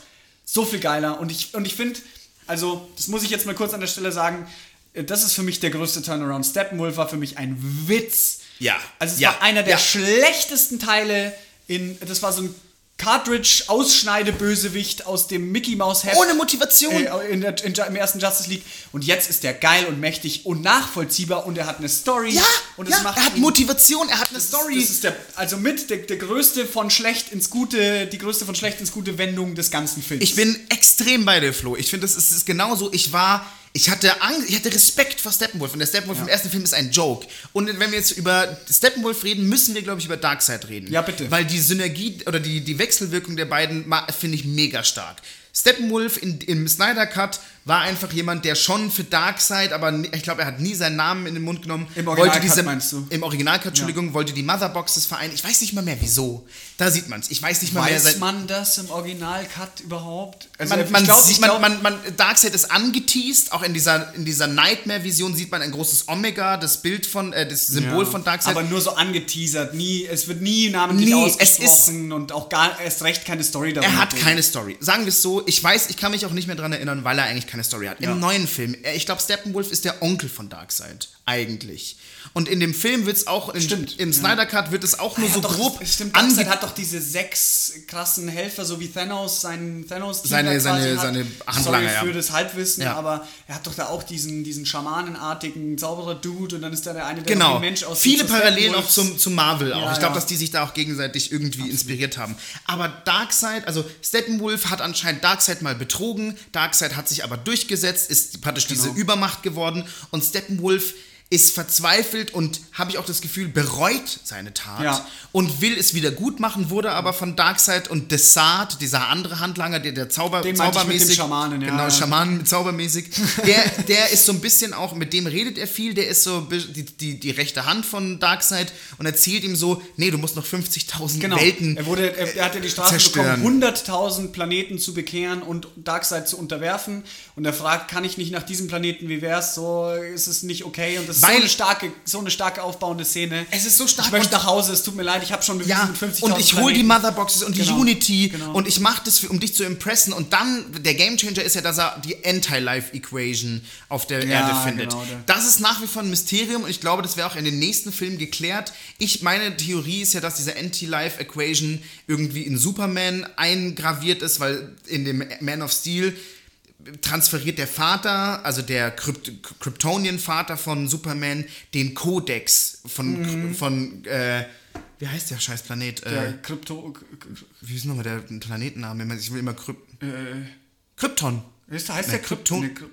so viel geiler und ich, und ich finde, also, das muss ich jetzt mal kurz an der Stelle sagen, äh, das ist für mich der größte Turnaround. Steppenwolf war für mich ein Witz. Ja. Also es Ja. war einer der Ja. schlechtesten Teile in, das war so ein Cartridge-Ausschneidebösewicht aus dem Mickey Mouse Heft. Ohne Motivation. Äh, in der, in, Im ersten Justice League. Und jetzt ist der geil und mächtig und nachvollziehbar und er hat eine Story. ja, und ja er hat ihn- Motivation, er hat eine Story. das ist der, also mit der, der größte von schlecht ins Gute, die größte von schlecht ins Gute Wendung des ganzen Films. Ich bin extrem bei dir, Flo. Ich finde, das ist, ist genauso. Ich war, ich hatte Angst, ich hatte Respekt vor Steppenwolf. Und der Steppenwolf im ersten Film ist ein Joke. Und wenn wir jetzt über Steppenwolf reden, müssen wir, glaube ich, über Darkseid reden. Ja, bitte. Weil die Synergie oder die, die Wechselwirkung der beiden finde ich mega stark. Steppenwolf in, im Snyder Cut war einfach jemand, der schon für Darkseid, aber ich glaube, er hat nie seinen Namen in den Mund genommen. Im Originalcut diese, meinst du? Im Originalcut, Entschuldigung, wollte die Motherboxes vereinen. Ich weiß nicht mal mehr, wieso. Da sieht man es. Ich weiß nicht mal mehr. Weiß man das im Original-Cut überhaupt? Also man, ich man, glaub- sieht, glaub- man, man, Darkseid ist angeteased, auch in dieser, in dieser Nightmare-Vision sieht man ein großes Omega, das Bild von, äh, das Symbol Ja. von Darkseid. Aber nur so angeteasert, nie, es wird nie namentlich Nie, es ausgesprochen und auch gar erst recht keine Story darüber. er hat keine Story. Sagen wir es so, ich weiß, ich kann mich auch nicht mehr dran erinnern, weil er eigentlich keine Story hat. Ja. Im neuen Film, äh, ich glaube, Steppenwolf ist der Onkel von Darkseid, eigentlich. Und in dem Film wird es auch, in, Stimmt, im ja. Snyder Cut wird es auch nur Er so hat doch, grob Stimmt, Darkseid hat doch diese sechs krassen Helfer, so wie Thanos, seinen Thanos Seine- seine- seine Handlanger, Sorry für ja. das Halbwissen, Ja. aber er hat doch da auch diesen, diesen schamanenartigen Zauberer-Dude und dann ist da der eine, der Genau. Mensch aussieht. Viele so Parallelen auch zum, zum Marvel auch. Ja, ich glaube, ja. dass die sich da auch gegenseitig irgendwie inspiriert haben. Aber Darkseid, also Steppenwolf hat anscheinend Darkseid mal betrogen. Darkseid hat sich aber durchgesetzt, ist praktisch diese Genau. Übermacht geworden. Und Steppenwolf ist verzweifelt und habe ich auch das Gefühl, bereut seine Tat Ja. und will es wieder gut machen, wurde aber von Darkseid und Desart, dieser andere Handlanger, der, der Zauber, Den ich mit dem zaubermäßig, Schamanen, ja, genau. Schamanen mit zaubermäßig, der, der ist so ein bisschen auch, mit dem redet er viel, der ist so die, die, die rechte Hand von Darkseid und erzählt ihm so, nee, du musst noch 50.000 Genau. Welten Er, wurde, er, er hatte die zerstören. bekommen, 100.000 Planeten zu bekehren und Darkseid zu unterwerfen. Und er fragt, kann ich nicht nach diesem Planeten, wie wär's? So ist es nicht okay. Und das Weil- so eine starke, so eine starke aufbauende Szene. Es ist so stark Ich möchte nach Hause, es tut mir leid, ich habe schon bewiesen Ja, mit 50.000 und ich hole die. Motherboxes und die Genau, Unity genau. und ich mache das, für, um dich zu impressen. Und dann, der Gamechanger ist ja, dass er die Anti-Life-Equation auf der Ja, Erde findet. genau, das ist nach wie vor ein Mysterium und ich glaube, das wäre auch in den nächsten Filmen geklärt. Ich, meine Theorie ist ja, dass diese Anti-Life-Equation irgendwie in Superman eingraviert ist, weil in dem Man of Steel transferiert der Vater, also der Krypt Kryptonian-Vater von Superman, den Kodex von, von äh, wie heißt der scheiß Planet? Der Äh, Krypto. wie ist nochmal der Planetenname? Ich will immer Kryp Äh, Krypton. ist, heißt Nee, der Krypton? Krypton- Nee,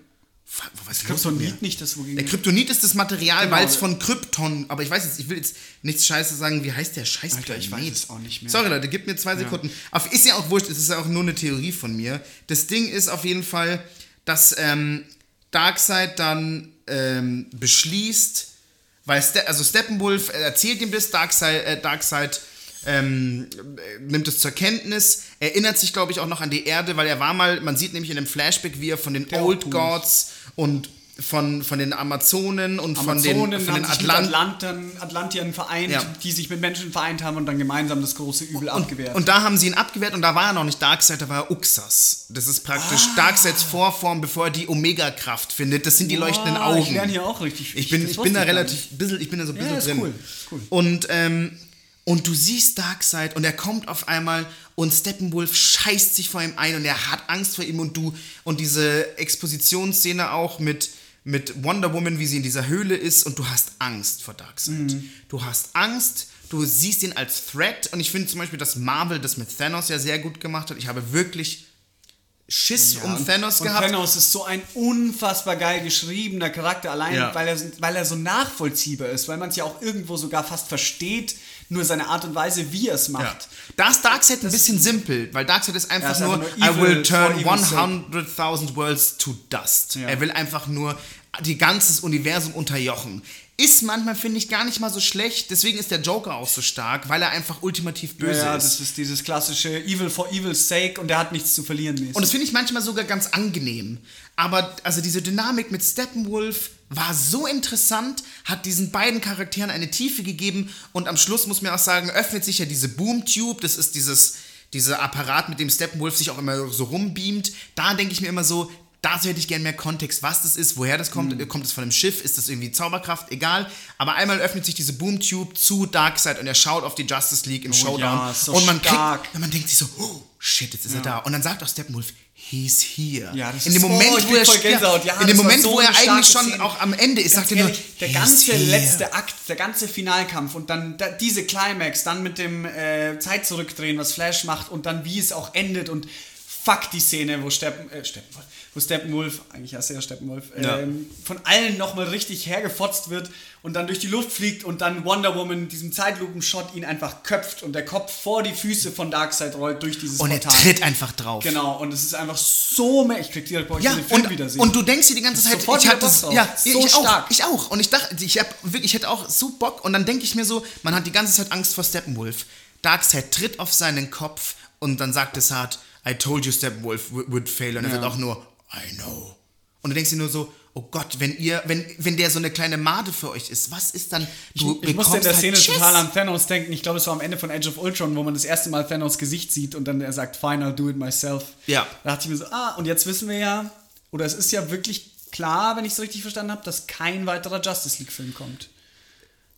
Was? Kryptonit nicht das, wogegen. Der Kryptonit ist das Material, Genau. weil es von Krypton, aber ich weiß jetzt, ich will jetzt nichts Scheiße sagen, wie heißt der scheiß Alter, ich Planet? weiß es auch nicht mehr. Sorry Leute, gib mir zwei Sekunden. Aber ist ja auch wurscht, es ist ja auch nur eine Theorie von mir. Das Ding ist auf jeden Fall, dass ähm, Darkseid dann ähm, beschließt, weil Ste also Steppenwolf erzählt ihm das, Darkseid, äh, Darkseid ähm, äh, nimmt es zur Kenntnis, erinnert sich, glaube ich, auch noch an die Erde, weil er war mal, man sieht nämlich in dem Flashback, wie er von den Der Old. Gods und von, von den Amazonen und von den, Amazonen von den sich mit Atlanten. Atlantern, Atlantiern vereint, Ja. die sich mit Menschen vereint haben und dann gemeinsam das große Übel abgewehrt. Und da haben sie ihn abgewehrt und da war er noch nicht Darkseid, da war er Uxas. Das ist praktisch Ah. Darkseids Vorform, bevor er die Omega-Kraft findet. Das sind die leuchtenden Wow, Augen. Ich lerne hier auch richtig. Ich bin, ich bin da relativ, bisschen, ich bin da so ein bisschen ist drin. cool, cool. Und, ähm, und du siehst Darkseid und er kommt auf einmal und Steppenwolf scheißt sich vor ihm ein und er hat Angst vor ihm und du und diese Expositionsszene auch mit mit Wonder Woman, wie sie in dieser Höhle ist und du hast Angst vor Darkseid. Mhm. Du hast Angst, du siehst ihn als Threat und ich finde zum Beispiel, dass Marvel das mit Thanos ja sehr gut gemacht hat. Ich habe wirklich Schiss um und, Thanos und gehabt. Thanos ist so ein unfassbar geil geschriebener Charakter, allein Ja. weil, er, weil er so nachvollziehbar ist, weil man es ja auch irgendwo sogar fast versteht, nur seine Art und Weise, wie er es macht. Ja. Da ist Darkseid ein bisschen simpel, weil Darkseid ist einfach ist nur, nur I evil will turn for evil's sake. 100.000 worlds to dust. Ja. Er will einfach nur die ganzes Universum unterjochen. Ist manchmal, finde ich, gar nicht mal so schlecht. Deswegen ist der Joker auch so stark, weil er einfach ultimativ böse ja, ist. das ist dieses klassische Evil for evil's sake und der hat nichts zu verlieren. mäßig. Und das finde ich manchmal sogar ganz angenehm. Aber also diese Dynamik mit Steppenwolf war so interessant, hat diesen beiden Charakteren eine Tiefe gegeben und am Schluss muss man auch sagen, öffnet sich ja diese Boom-Tube, das ist dieses, dieser Apparat, mit dem Steppenwolf sich auch immer so rumbeamt. Da denke ich mir immer so, dazu hätte ich gerne mehr Kontext, was das ist, woher das kommt. Kommt es von einem Schiff? Ist das irgendwie Zauberkraft? Egal. Aber einmal öffnet sich diese Boom-Tube zu Darkseid und er schaut auf die Justice League im Showdown. ja, so und man stark. kriegt, man denkt sich so, oh, shit, jetzt ist er da. Und dann sagt auch Steppenwolf, he's here. Ja, das in dem ist- Moment, oh, wo er ja, Gänsehaut. Ja, in dem Moment, so wo er eigentlich schon Szene. auch am Ende ist, Ganz sagt er nur, ehrlich, der ganze here. letzte Akt, der ganze Finalkampf und dann da, diese Climax, dann mit dem äh, Zeit zurückdrehen, was Flash macht und dann wie es auch endet und fuck die Szene, wo Steppen, äh, Steppenwolf, wo Steppenwolf, eigentlich heißt er ja Steppenwolf, Ja. ähm, von allen nochmal richtig hergefotzt wird und dann durch die Luft fliegt und dann Wonder Woman diesem Zeitlupenshot ihn einfach köpft und der Kopf vor die Füße von Darkseid rollt durch dieses Und er Portal. tritt einfach drauf. Genau, und es ist einfach so mehr. Ich krieg die, boah, ich Ja, will den Film und, wiedersehen. und du denkst dir die ganze Zeit, Sofort ich wieder hatte das, ja, So ich auch, stark. ich auch. Und ich dachte, ich hab wirklich, ich hätte auch so Bock. Und dann denke ich mir so, man hat die ganze Zeit Angst vor Steppenwolf. Darkseid tritt auf seinen Kopf und dann sagt es hart, I told you Steppenwolf would fail. Und er Ja. wird auch nur, I know. Und du denkst dir nur so, oh Gott, wenn ihr, wenn, wenn der so eine kleine Made für euch ist, was ist dann, du ich musste in der bekommst Szene halt total an Thanos denken. Ich glaube, es war am Ende von Age of Ultron, wo man das erste Mal Thanos Gesicht sieht und dann er sagt, fine, I'll do it myself. Ja. Da dachte ich mir so, ah, und jetzt wissen wir ja, oder es ist ja wirklich klar, wenn ich es richtig verstanden habe, dass kein weiterer Justice League-Film kommt.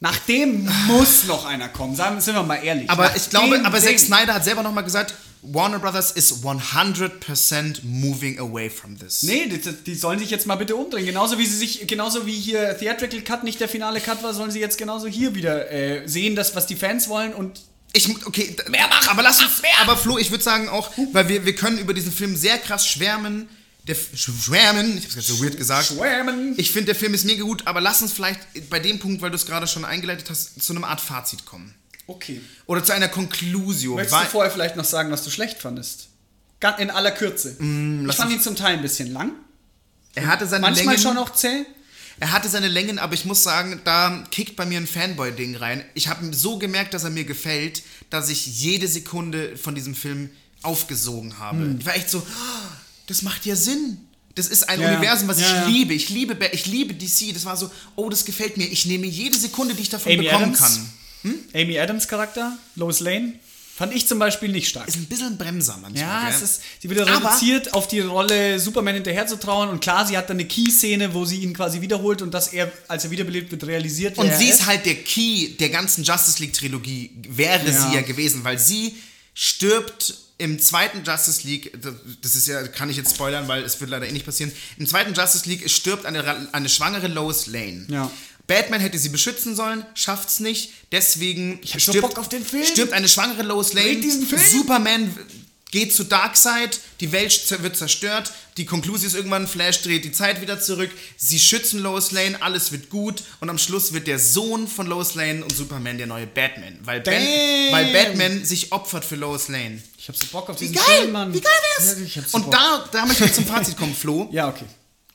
Nach dem muss noch einer kommen, sagen, sind wir mal ehrlich. Aber Nach ich glaube, aber Zack. Snyder hat selber nochmal gesagt, Warner Brothers is 100% moving away from this. Nee, die, die sollen sich jetzt mal bitte umdrehen. Genauso wie sie sich, genauso wie hier Theatrical Cut nicht der finale Cut war, sollen sie jetzt genauso hier wieder äh, sehen, das, was die Fans wollen und Ich, okay, mehr machen, aber lass uns, aber Flo, ich würde sagen auch, weil wir, wir können über diesen Film sehr krass schwärmen. Der schwärmen, ich hab's gerade so weird gesagt. schwärmen. Ich finde, der Film ist mega gut, aber lass uns vielleicht bei dem Punkt, weil du es gerade schon eingeleitet hast, zu einer Art Fazit kommen. Okay. Oder zu einer Conclusio. Möchtest du vorher vielleicht noch sagen, was du schlecht fandest? In aller Kürze. ich fand ihn zum Teil ein bisschen lang. er hatte seine Manchmal Längen. schon auch zäh. Er hatte seine Längen, aber ich muss sagen, da kickt bei mir ein Fanboy-Ding rein. Ich habe so gemerkt, dass er mir gefällt, dass ich jede Sekunde von diesem Film aufgesogen habe. Hm. Ich war echt so, "Oh, das macht ja Sinn. Das ist ein Ja. Universum, was Ja, ich ja. liebe. Ich liebe, ich liebe DC. Das war so, oh, das gefällt mir. Ich nehme jede Sekunde, die ich davon Amy bekommen Adams? kann. Amy Adams Charakter, Lois Lane, fand ich zum Beispiel nicht stark. Ist ein bisschen ein Bremser manchmal. Ja, gell? es ist, sie wird reduziert auf die Rolle Superman hinterher zu trauen und klar, sie hat dann eine Key-Szene, wo sie ihn quasi wiederholt und dass er, als er wiederbelebt wird, realisiert, Und sie ist halt der Key der ganzen Justice League Trilogie, wäre sie ja gewesen, weil sie stirbt im zweiten Justice League, das- ist ja, kann ich jetzt spoilern, weil es wird leider eh nicht passieren, im zweiten Justice League stirbt eine, eine schwangere Lois Lane. Ja. Batman hätte sie beschützen sollen, schafft's nicht, deswegen stirbt, Bock auf den Film. stirbt eine schwangere Lois Lane. Superman geht zu Darkseid, die Welt wird zerstört, die Konklusion ist irgendwann, Flash dreht die Zeit wieder zurück, sie schützen Lois Lane, alles wird gut und am Schluss wird der Sohn von Lois Lane und Superman der neue Batman, weil, ben, weil Batman sich opfert für Lois Lane. Ich hab so Bock auf Wie diesen geil, Film, Mann. wie geil wär's? Ja, so und Bock. da, da möchte ich zum Fazit kommen, Flo. Ja, okay.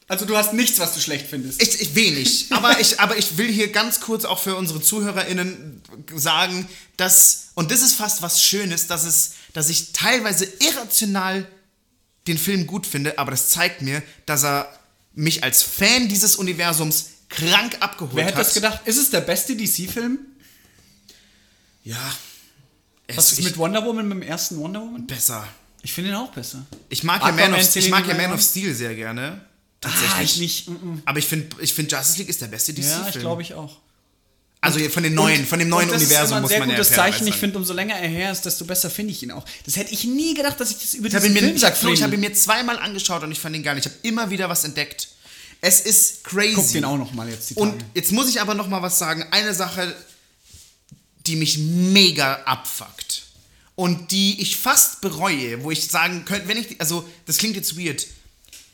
Also du hast nichts, was du schlecht findest. Ich, ich wenig, aber ich, aber ich will hier ganz kurz auch für unsere ZuhörerInnen sagen, dass, und das ist fast was Schönes, dass, es, dass ich teilweise irrational den Film gut finde, aber das zeigt mir, dass er mich als Fan dieses Universums krank abgeholt Wer hätte hat. das gedacht? Ist es der beste DC-Film? Ja. Was ist mit Wonder Woman, mit dem ersten Wonder Woman? besser. Ich finde ihn auch besser. Ich mag ja Aquaman Man of, ich mag ja Man of Steel sehr gerne. Tatsächlich. Ah, ich nicht. Mm -mm. Aber ich finde, ich find Justice League ist der beste DC-Film. Ja, ich glaube ich auch. Also von den neuen, Und- von dem neuen das Universum ist immer ein muss sehr man ja gutes Zeichen. Ich sagen. finde, umso länger er her ist, desto besser finde ich ihn auch. Das hätte ich nie gedacht, dass ich das über Ich habe diesen Film ich, sag. hab, Flo, ich habe ihn mir zweimal angeschaut und ich fand ihn geil. Ich habe immer wieder was entdeckt. Es ist crazy. Guck den auch noch mal jetzt. Und jetzt muss ich aber noch mal was sagen. Eine Sache, die mich mega abfuckt. und die ich fast bereue, wo ich sagen könnte, wenn ich, also das klingt jetzt weird,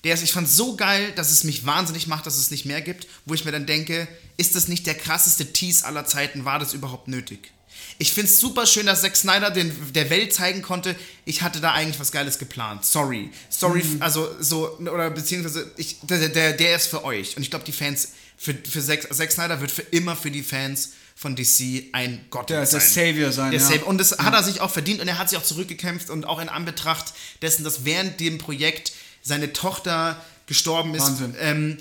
der ist, ich fand so geil, dass es mich wahnsinnig macht, dass es nicht mehr gibt, wo ich mir dann denke, ist das nicht der krasseste Tease aller Zeiten? War das überhaupt nötig? Ich finde es super schön, dass Zack Snyder den, der Welt zeigen konnte, ich hatte da eigentlich was Geiles geplant. Sorry. Sorry, Mhm. also so, oder beziehungsweise, ich, der, der, der ist für euch. Und ich glaube, die Fans, für, für Zack, Zack Snyder wird für immer für die Fans von DC ein Gott Der- der Savior sein, Der ja. Savior. Und das hat er sich auch verdient und er hat sich auch zurückgekämpft und auch in Anbetracht dessen, dass während dem Projekt seine Tochter gestorben ist, Wahnsinn. ähm,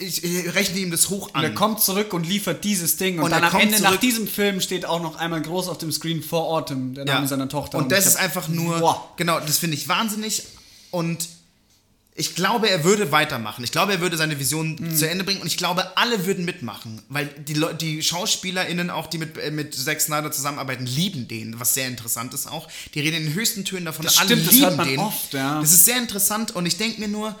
ich, ich rechne ihm das hoch an. Und er kommt zurück und liefert dieses Ding. Und, Und dann am Ende nach zurück- diesem Film steht auch noch einmal groß auf dem Screen For Autumn, der Name seiner Tochter. Und das ich ist hab- einfach nur, Boah. genau, das finde ich wahnsinnig. Und ich glaube, er würde weitermachen. Ich glaube, er würde seine Vision Mhm. zu Ende bringen und ich glaube, alle würden mitmachen, weil die, Leu- die SchauspielerInnen, auch die mit, äh, mit Zack Snyder zusammenarbeiten, lieben den, was sehr interessant ist auch. Die reden in den höchsten Tönen davon, Das alle stimmt, das lieben hört man den. oft, ja. Das ist sehr interessant und ich denke mir nur,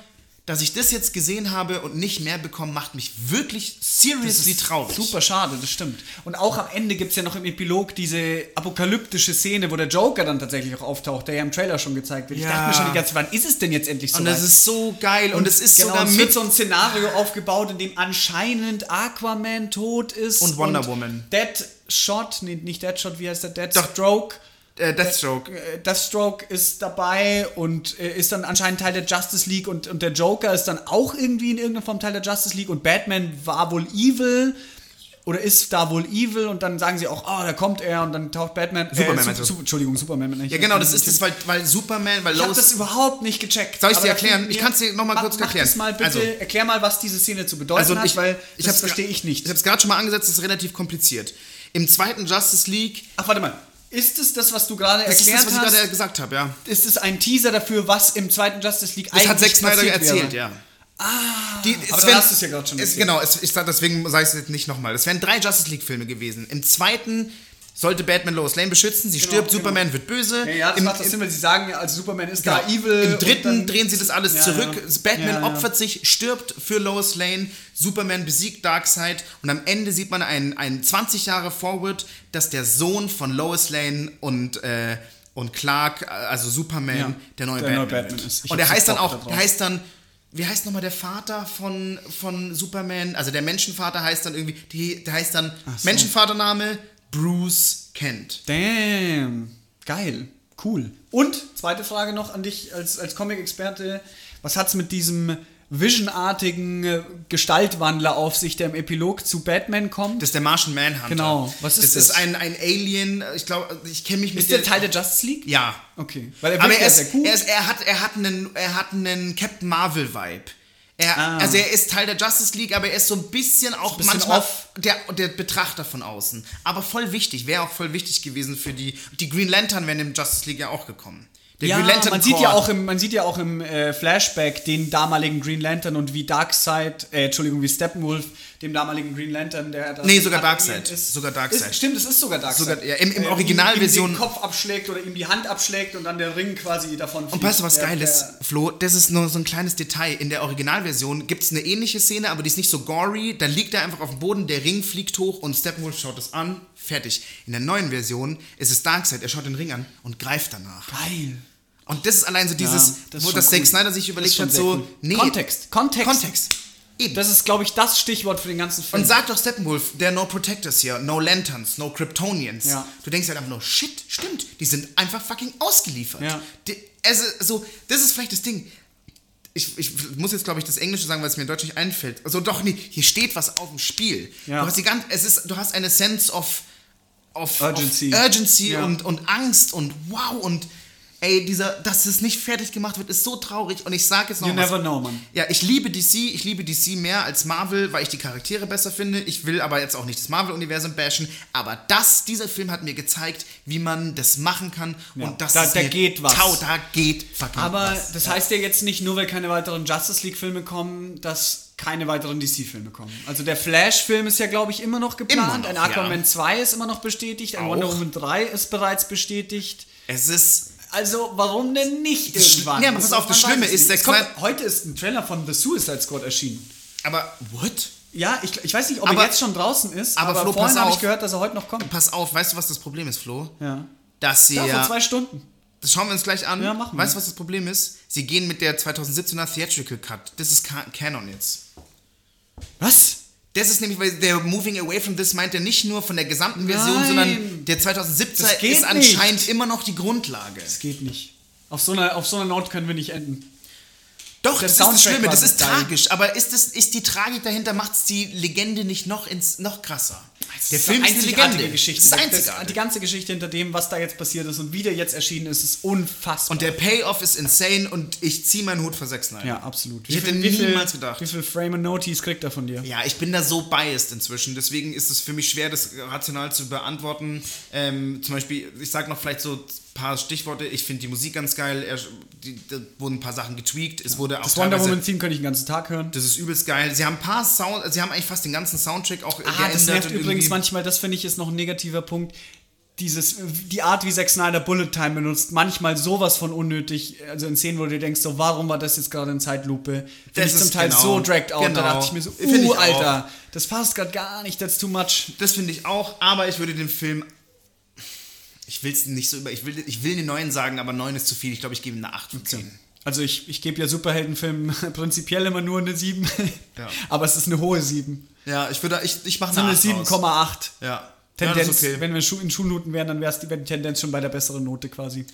dass ich das jetzt gesehen habe und nicht mehr bekommen, macht mich wirklich seriously traurig. Super schade, das stimmt. Und auch am Ende gibt es ja noch im Epilog diese apokalyptische Szene, wo der Joker dann tatsächlich auch auftaucht, der ja im Trailer schon gezeigt wird. Ich Ja. dachte mir schon die ganze Zeit, wann ist es denn jetzt endlich so Und das ist so geil und es ist genau, sogar es mit so ein Szenario aufgebaut, in dem anscheinend Aquaman tot ist. Und Wonder Woman. Deadshot, nee, nicht Deadshot, wie heißt der? Doch. Deathstroke. Äh, Deathstroke. Äh, Deathstroke ist dabei und äh, ist dann anscheinend Teil der Justice League und, und der Joker ist dann auch irgendwie in irgendeiner Form Teil der Justice League und Batman war wohl evil oder ist da wohl evil und dann sagen sie auch, oh, da kommt er und dann taucht Batman. Superman äh, meinst du? Su- Su- Entschuldigung, Superman. Nicht, Ja, genau, das ist das, weil, weil Superman, weil Ich habe Lois. das überhaupt nicht gecheckt. Soll ich's dir erklären? Ich kann's dir noch mal Mach- kurz erklären. das mal bitte, Also- erklär mal, was diese Szene zu bedeuten hat, weil ich das hab's verstehe ich nicht. Ich habe es gerade schon mal angesetzt, das ist relativ kompliziert. Im zweiten Justice League, Ach, warte mal. Ist es das, was du gerade das ist erklärt das, was ich hast? gerade gesagt habe, ja. ist es ein Teaser dafür, was im zweiten Justice League Das hat Zack Snyder passiert erzählt, wäre? ja. Ah, die, aber dann hast du's ja gerade schon es. Genau, es, ich, sag- deswegen sage ich es jetzt nicht nochmal. Es wären drei Justice League-Filme gewesen. Im zweiten sollte Batman Lois Lane beschützen, sie stirbt, genau. Superman wird böse. Ja, ja das Im, macht das Sinn, weil sie sagen, ja, also Superman ist Genau. da evil. Im dritten drehen sie das alles Ja, zurück. ja. Batman opfert sich, stirbt für Lois Lane. Superman besiegt Darkseid. Und am Ende sieht man ein, ein 20 Jahre Forward, dass der Sohn von Lois Lane und, äh, und Clark, äh, also Superman, Ja, der neue der Batman, neue Batman ist. Und so heißt dann auch, der heißt dann, wie heißt nochmal der Vater von, von Superman? Also der Menschenvater heißt dann irgendwie, die, der heißt dann, so. Menschenvatername Bruce Kent. Damn. Geil. Cool. Und, zweite Frage noch an dich als, als Comic-Experte. Was hat's mit diesem Vision-artigen äh, Gestaltwandler auf sich, der im Epilog zu Batman kommt? Das ist der Martian Manhunter. Genau. Was ist das? das? ist ein, ein Alien, ich glaube, ich kenne mich mit ist der Teil der Justice League? Ja. Okay. Weil er Aber er, ist, cool. er, ist, er, hat, er, hat einen, er hat einen Captain Marvel-Vibe. Er, Ah. Also er ist Teil der Justice League, aber er ist so ein bisschen auch bisschen manchmal off. der, der Betrachter von außen. Aber voll wichtig, wäre auch voll wichtig gewesen für die. Die Green Lantern wären im Justice League ja auch gekommen. Der ja, Green Lantern man sieht ja auch im, man sieht ja auch im äh, Flashback den damaligen Green Lantern und wie Darkseid, äh, Entschuldigung, wie Steppenwolf dem damaligen Green Lantern, der da Nee, sogar Darkseid. ist. Sogar Darkseid. Ist, stimmt, es ist sogar Darkseid. Sogar- ja, im- im Äh, Originalversion- den Kopf abschlägt oder ihm die Hand abschlägt und dann der Ring quasi davon fliegt. Und weißt du, was Der- geil ist, Flo? Das ist nur so ein kleines Detail. In der Originalversion gibt es eine ähnliche Szene, aber die ist nicht so gory. Da liegt er einfach auf dem Boden, der Ring fliegt hoch und Steppenwolf schaut es an. Fertig. In der neuen Version ist es Darkseid. Er schaut den Ring an und greift danach. Geil. Und das ist allein so dieses, das ist wo das cool. Zack Snyder sich Das überlegt hat, so, cool. nee. Kontext. Kontext. Kontext. Eben. Das ist, glaube ich, das Stichwort für den ganzen Film. und sagt doch Steppenwolf, there are no Protectors here, no Lanterns, no Kryptonians. Ja. Du denkst halt einfach nur, shit, stimmt, die sind einfach fucking ausgeliefert. Ja. Die, also, so, das ist vielleicht das Ding. Ich, ich muss jetzt, glaube ich, das Englische sagen, weil es mir in Deutsch nicht einfällt. Also doch, nee, hier steht was auf dem Spiel. Ja. Du, hast die ganz, es ist, du hast eine Sense of, of Urgency. of urgency Ja. und, und Angst und wow und ey, dieser, dass es nicht fertig gemacht wird, ist so traurig. Und ich sage jetzt noch you was. never know, man. Ja, ich liebe DC, ich liebe DC mehr als Marvel, weil ich die Charaktere besser finde. Ich will aber jetzt auch nicht das Marvel-Universum bashen. Aber das, dieser Film hat mir gezeigt, wie man das machen kann. Ja, Und das da- ist da geht was. Tau, da geht fucking Aber was. das heißt ja jetzt nicht nur, weil keine weiteren Justice League-Filme kommen, dass keine weiteren DC-Filme kommen. Also der Flash-Film ist ja, glaube ich, immer noch geplant. Immer noch, ein Aquaman ja. 2 ist immer noch bestätigt. Ein Auch. Wonder Woman 3 ist bereits bestätigt. Es ist. Also, warum denn nicht irgendwann? Ja, aber pass auf, das Schlimme ist, Es kommt, heute ist ein Trailer von The Suicide Squad erschienen. Aber, what? Ja, ich, ich weiß nicht, ob Aber- er jetzt schon draußen ist, aber aber, Flo, vorhin habe ich gehört, dass er heute noch kommt. Pass auf, weißt du, was das Problem ist, Flo? Ja. dass sie Da, vor ja. zwei Stunden. Das schauen wir uns gleich an. Ja, machen wir. weißt du, was das Problem ist? Sie gehen mit der 2017er Theatrical Cut. Das ist Ca- Canon jetzt. Was? Das ist nämlich, weil der Moving Away from This meint er nicht nur von der gesamten Version, Nein. sondern der 2017er Das geht ist anscheinend immer noch die Grundlage. Das geht nicht. Auf so einer, auf so einer Note können wir nicht enden. Doch, das ist das Soundtrack Schlimme, das ist geil. tragisch, aber ist, das, ist die Tragik dahinter, macht es die Legende nicht noch, ins, noch krasser. Der Film ist eine Legende. Geschichte. Das ist Das, die ganze Geschichte hinter dem, was da jetzt passiert ist und wie der jetzt erschienen ist, ist unfassbar. Und der Payoff ist insane und ich ziehe meinen Hut vor Zack Snyder. ja, absolut. Ich hätte viel, niemals gedacht. Wie viel Frame and Notice kriegt er von dir? Ja, ich bin da so biased inzwischen, deswegen ist es für mich schwer, das rational zu beantworten. Ähm, zum Beispiel, ich sag noch vielleicht so paar Stichworte. Ich finde die Musik ganz geil. Er, die, da wurden ein paar Sachen getweakt. Es wurde auch Das Wonder Woman Theme könnte ich den ganzen Tag hören. Das ist übelst geil. Sie haben ein paar Sound, sie haben eigentlich fast den ganzen Soundtrack auch Ah, das nervt übrigens manchmal, das finde ich ist noch ein negativer Punkt. Dieses, die Art, wie Zack Snyder Bullet Time benutzt, manchmal sowas von unnötig. Also in Szenen, wo du denkst, so, warum war das jetzt gerade in Zeitlupe? Finde Das ich zum Teil genau, so dragged out. Da genau. dachte ich mir so, uh, auch. Alter, das passt gerade gar nicht, that's too much. Das finde ich auch, aber ich würde den Film. Ich will es nicht so über. Ich will, ich will eine 9 sagen, aber 9 ist zu viel. Ich glaube, ich gebe ihm eine 8 von 10. Also ich, ich gebe ja Superheldenfilmen prinzipiell immer nur eine 7, Ja. aber es ist eine hohe 7. Ja, ich würde. Ich, ich mache So eine eine 8 raus. 7,8. Ja. Tendenz, ja, okay. wenn wir in Schulnoten wären, dann wäre die, wär die Tendenz schon bei der besseren Note quasi.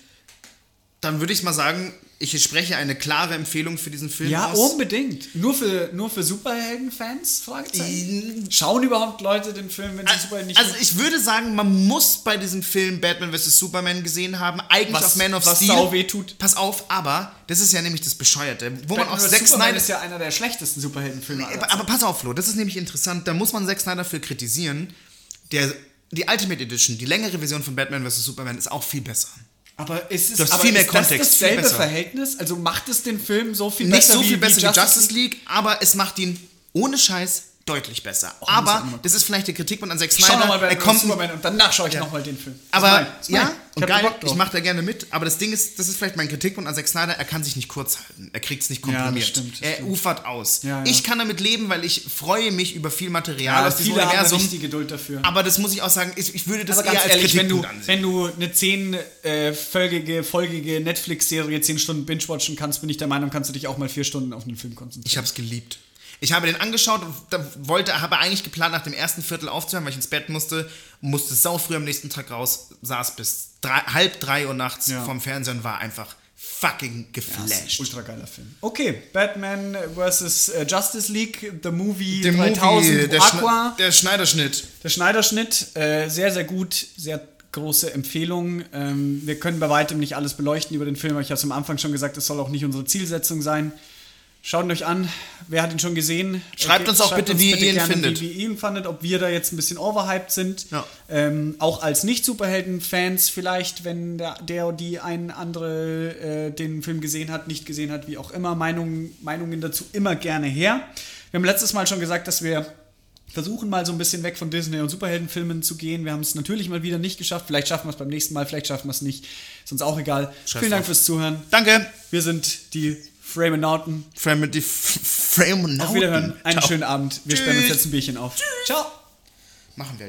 Dann würde ich mal sagen, ich spreche eine klare Empfehlung für diesen Film Ja, aus. unbedingt. Nur für, nur für Superhelden-Fans? Fragezeichen. Schauen überhaupt Leute den Film, wenn sie Superhelden nicht Also ich würde sagen, man muss bei diesem Film Batman vs. Superman gesehen haben. Eigentlich Was- auf Man of was Steel. sau weh tut. Pass auf, aber das ist ja nämlich das Bescheuerte. Wo man Batman auch vs. Zack Snyder... ist ja einer der schlechtesten Superheldenfilme. aller aber, aber pass auf, Flo, das ist nämlich interessant. Da muss man Zack Snyder für kritisieren. Der, die Ultimate Edition, die längere Version von Batman vs. Superman ist auch viel besser. Aber ist es Du hast aber viel mehr ist Kontext, das dasselbe. Verhältnis? Also macht es den Film so viel Nicht besser so viel wie, besser wie wie Justice League, aber es macht ihn ohne Scheiß deutlich besser. ich aber das ist vielleicht der Kritikpunkt an Zack Ich schau Snyder. nochmal bei er kommt Superman und danach schaue ich nochmal den Film. Das Aber mein, das ja, und geil, ich mache da gerne mit, aber das Ding ist, das ist vielleicht mein Kritikpunkt an Zack Snyder, er kann sich nicht kurz halten. Er kriegt es nicht Ja, das komprimiert. stimmt, das er stimmt. ufert aus. Ja. Ich kann damit leben, weil ich freue mich über viel Material aus diesem viele haben Universum. nicht die Geduld dafür. Aber das muss ich auch sagen, ich, ich würde das Aber eher ganz als ehrlich, wenn du, ansehen. wenn du eine zehnfolgige folgige Netflix-Serie zehn Stunden binge-watchen kannst, bin ich der Meinung, kannst du dich auch mal vier Stunden auf den Film konzentrieren. Ich habe es geliebt. Ich habe den angeschaut und da wollte, habe eigentlich geplant, nach dem ersten Viertel aufzuhören, weil ich ins Bett musste, musste sau früh am nächsten Tag raus, saß bis drei, halb drei Uhr nachts Ja. vorm Fernseher und war einfach fucking geflasht. ultra geiler Film. Okay, Batman vs. äh, Justice League, The Movie Der 3000, Movie, der, Aqua. Schne der Schneiderschnitt. Der Schneiderschnitt, äh, sehr, sehr gut, sehr große Empfehlung. Ähm, wir können bei weitem nicht alles beleuchten über den Film, aber ich habe es am Anfang schon gesagt, es soll auch nicht unsere Zielsetzung sein. Schaut ihn euch an. Wer hat ihn schon gesehen? Schreibt uns auch bitte, wie ihr ihn gerne, findet. Wie, wie ihr ihn fandet, ob wir da jetzt ein bisschen overhyped sind. Ja. Ähm, auch als Nicht-Superhelden-Fans vielleicht, wenn der, der oder die ein andere äh, den Film gesehen hat, nicht gesehen hat, wie auch immer. Meinungen, Meinungen dazu immer gerne her. Wir haben letztes Mal schon gesagt, dass wir versuchen mal so ein bisschen weg von Disney und Superheldenfilmen zu gehen. Wir haben es natürlich mal wieder nicht geschafft. Vielleicht schaffen wir es beim nächsten Mal, vielleicht schaffen wir es nicht. Ist uns auch egal. Scheiß Vielen Dank fürs Zuhören. Danke. Wir sind die Framenauten. Frame, die Frame Auf Wiederhören. Einen Ciao. schönen Abend. Wir sperren uns Tschüss. jetzt ein Bierchen auf. Ciao. Machen wir.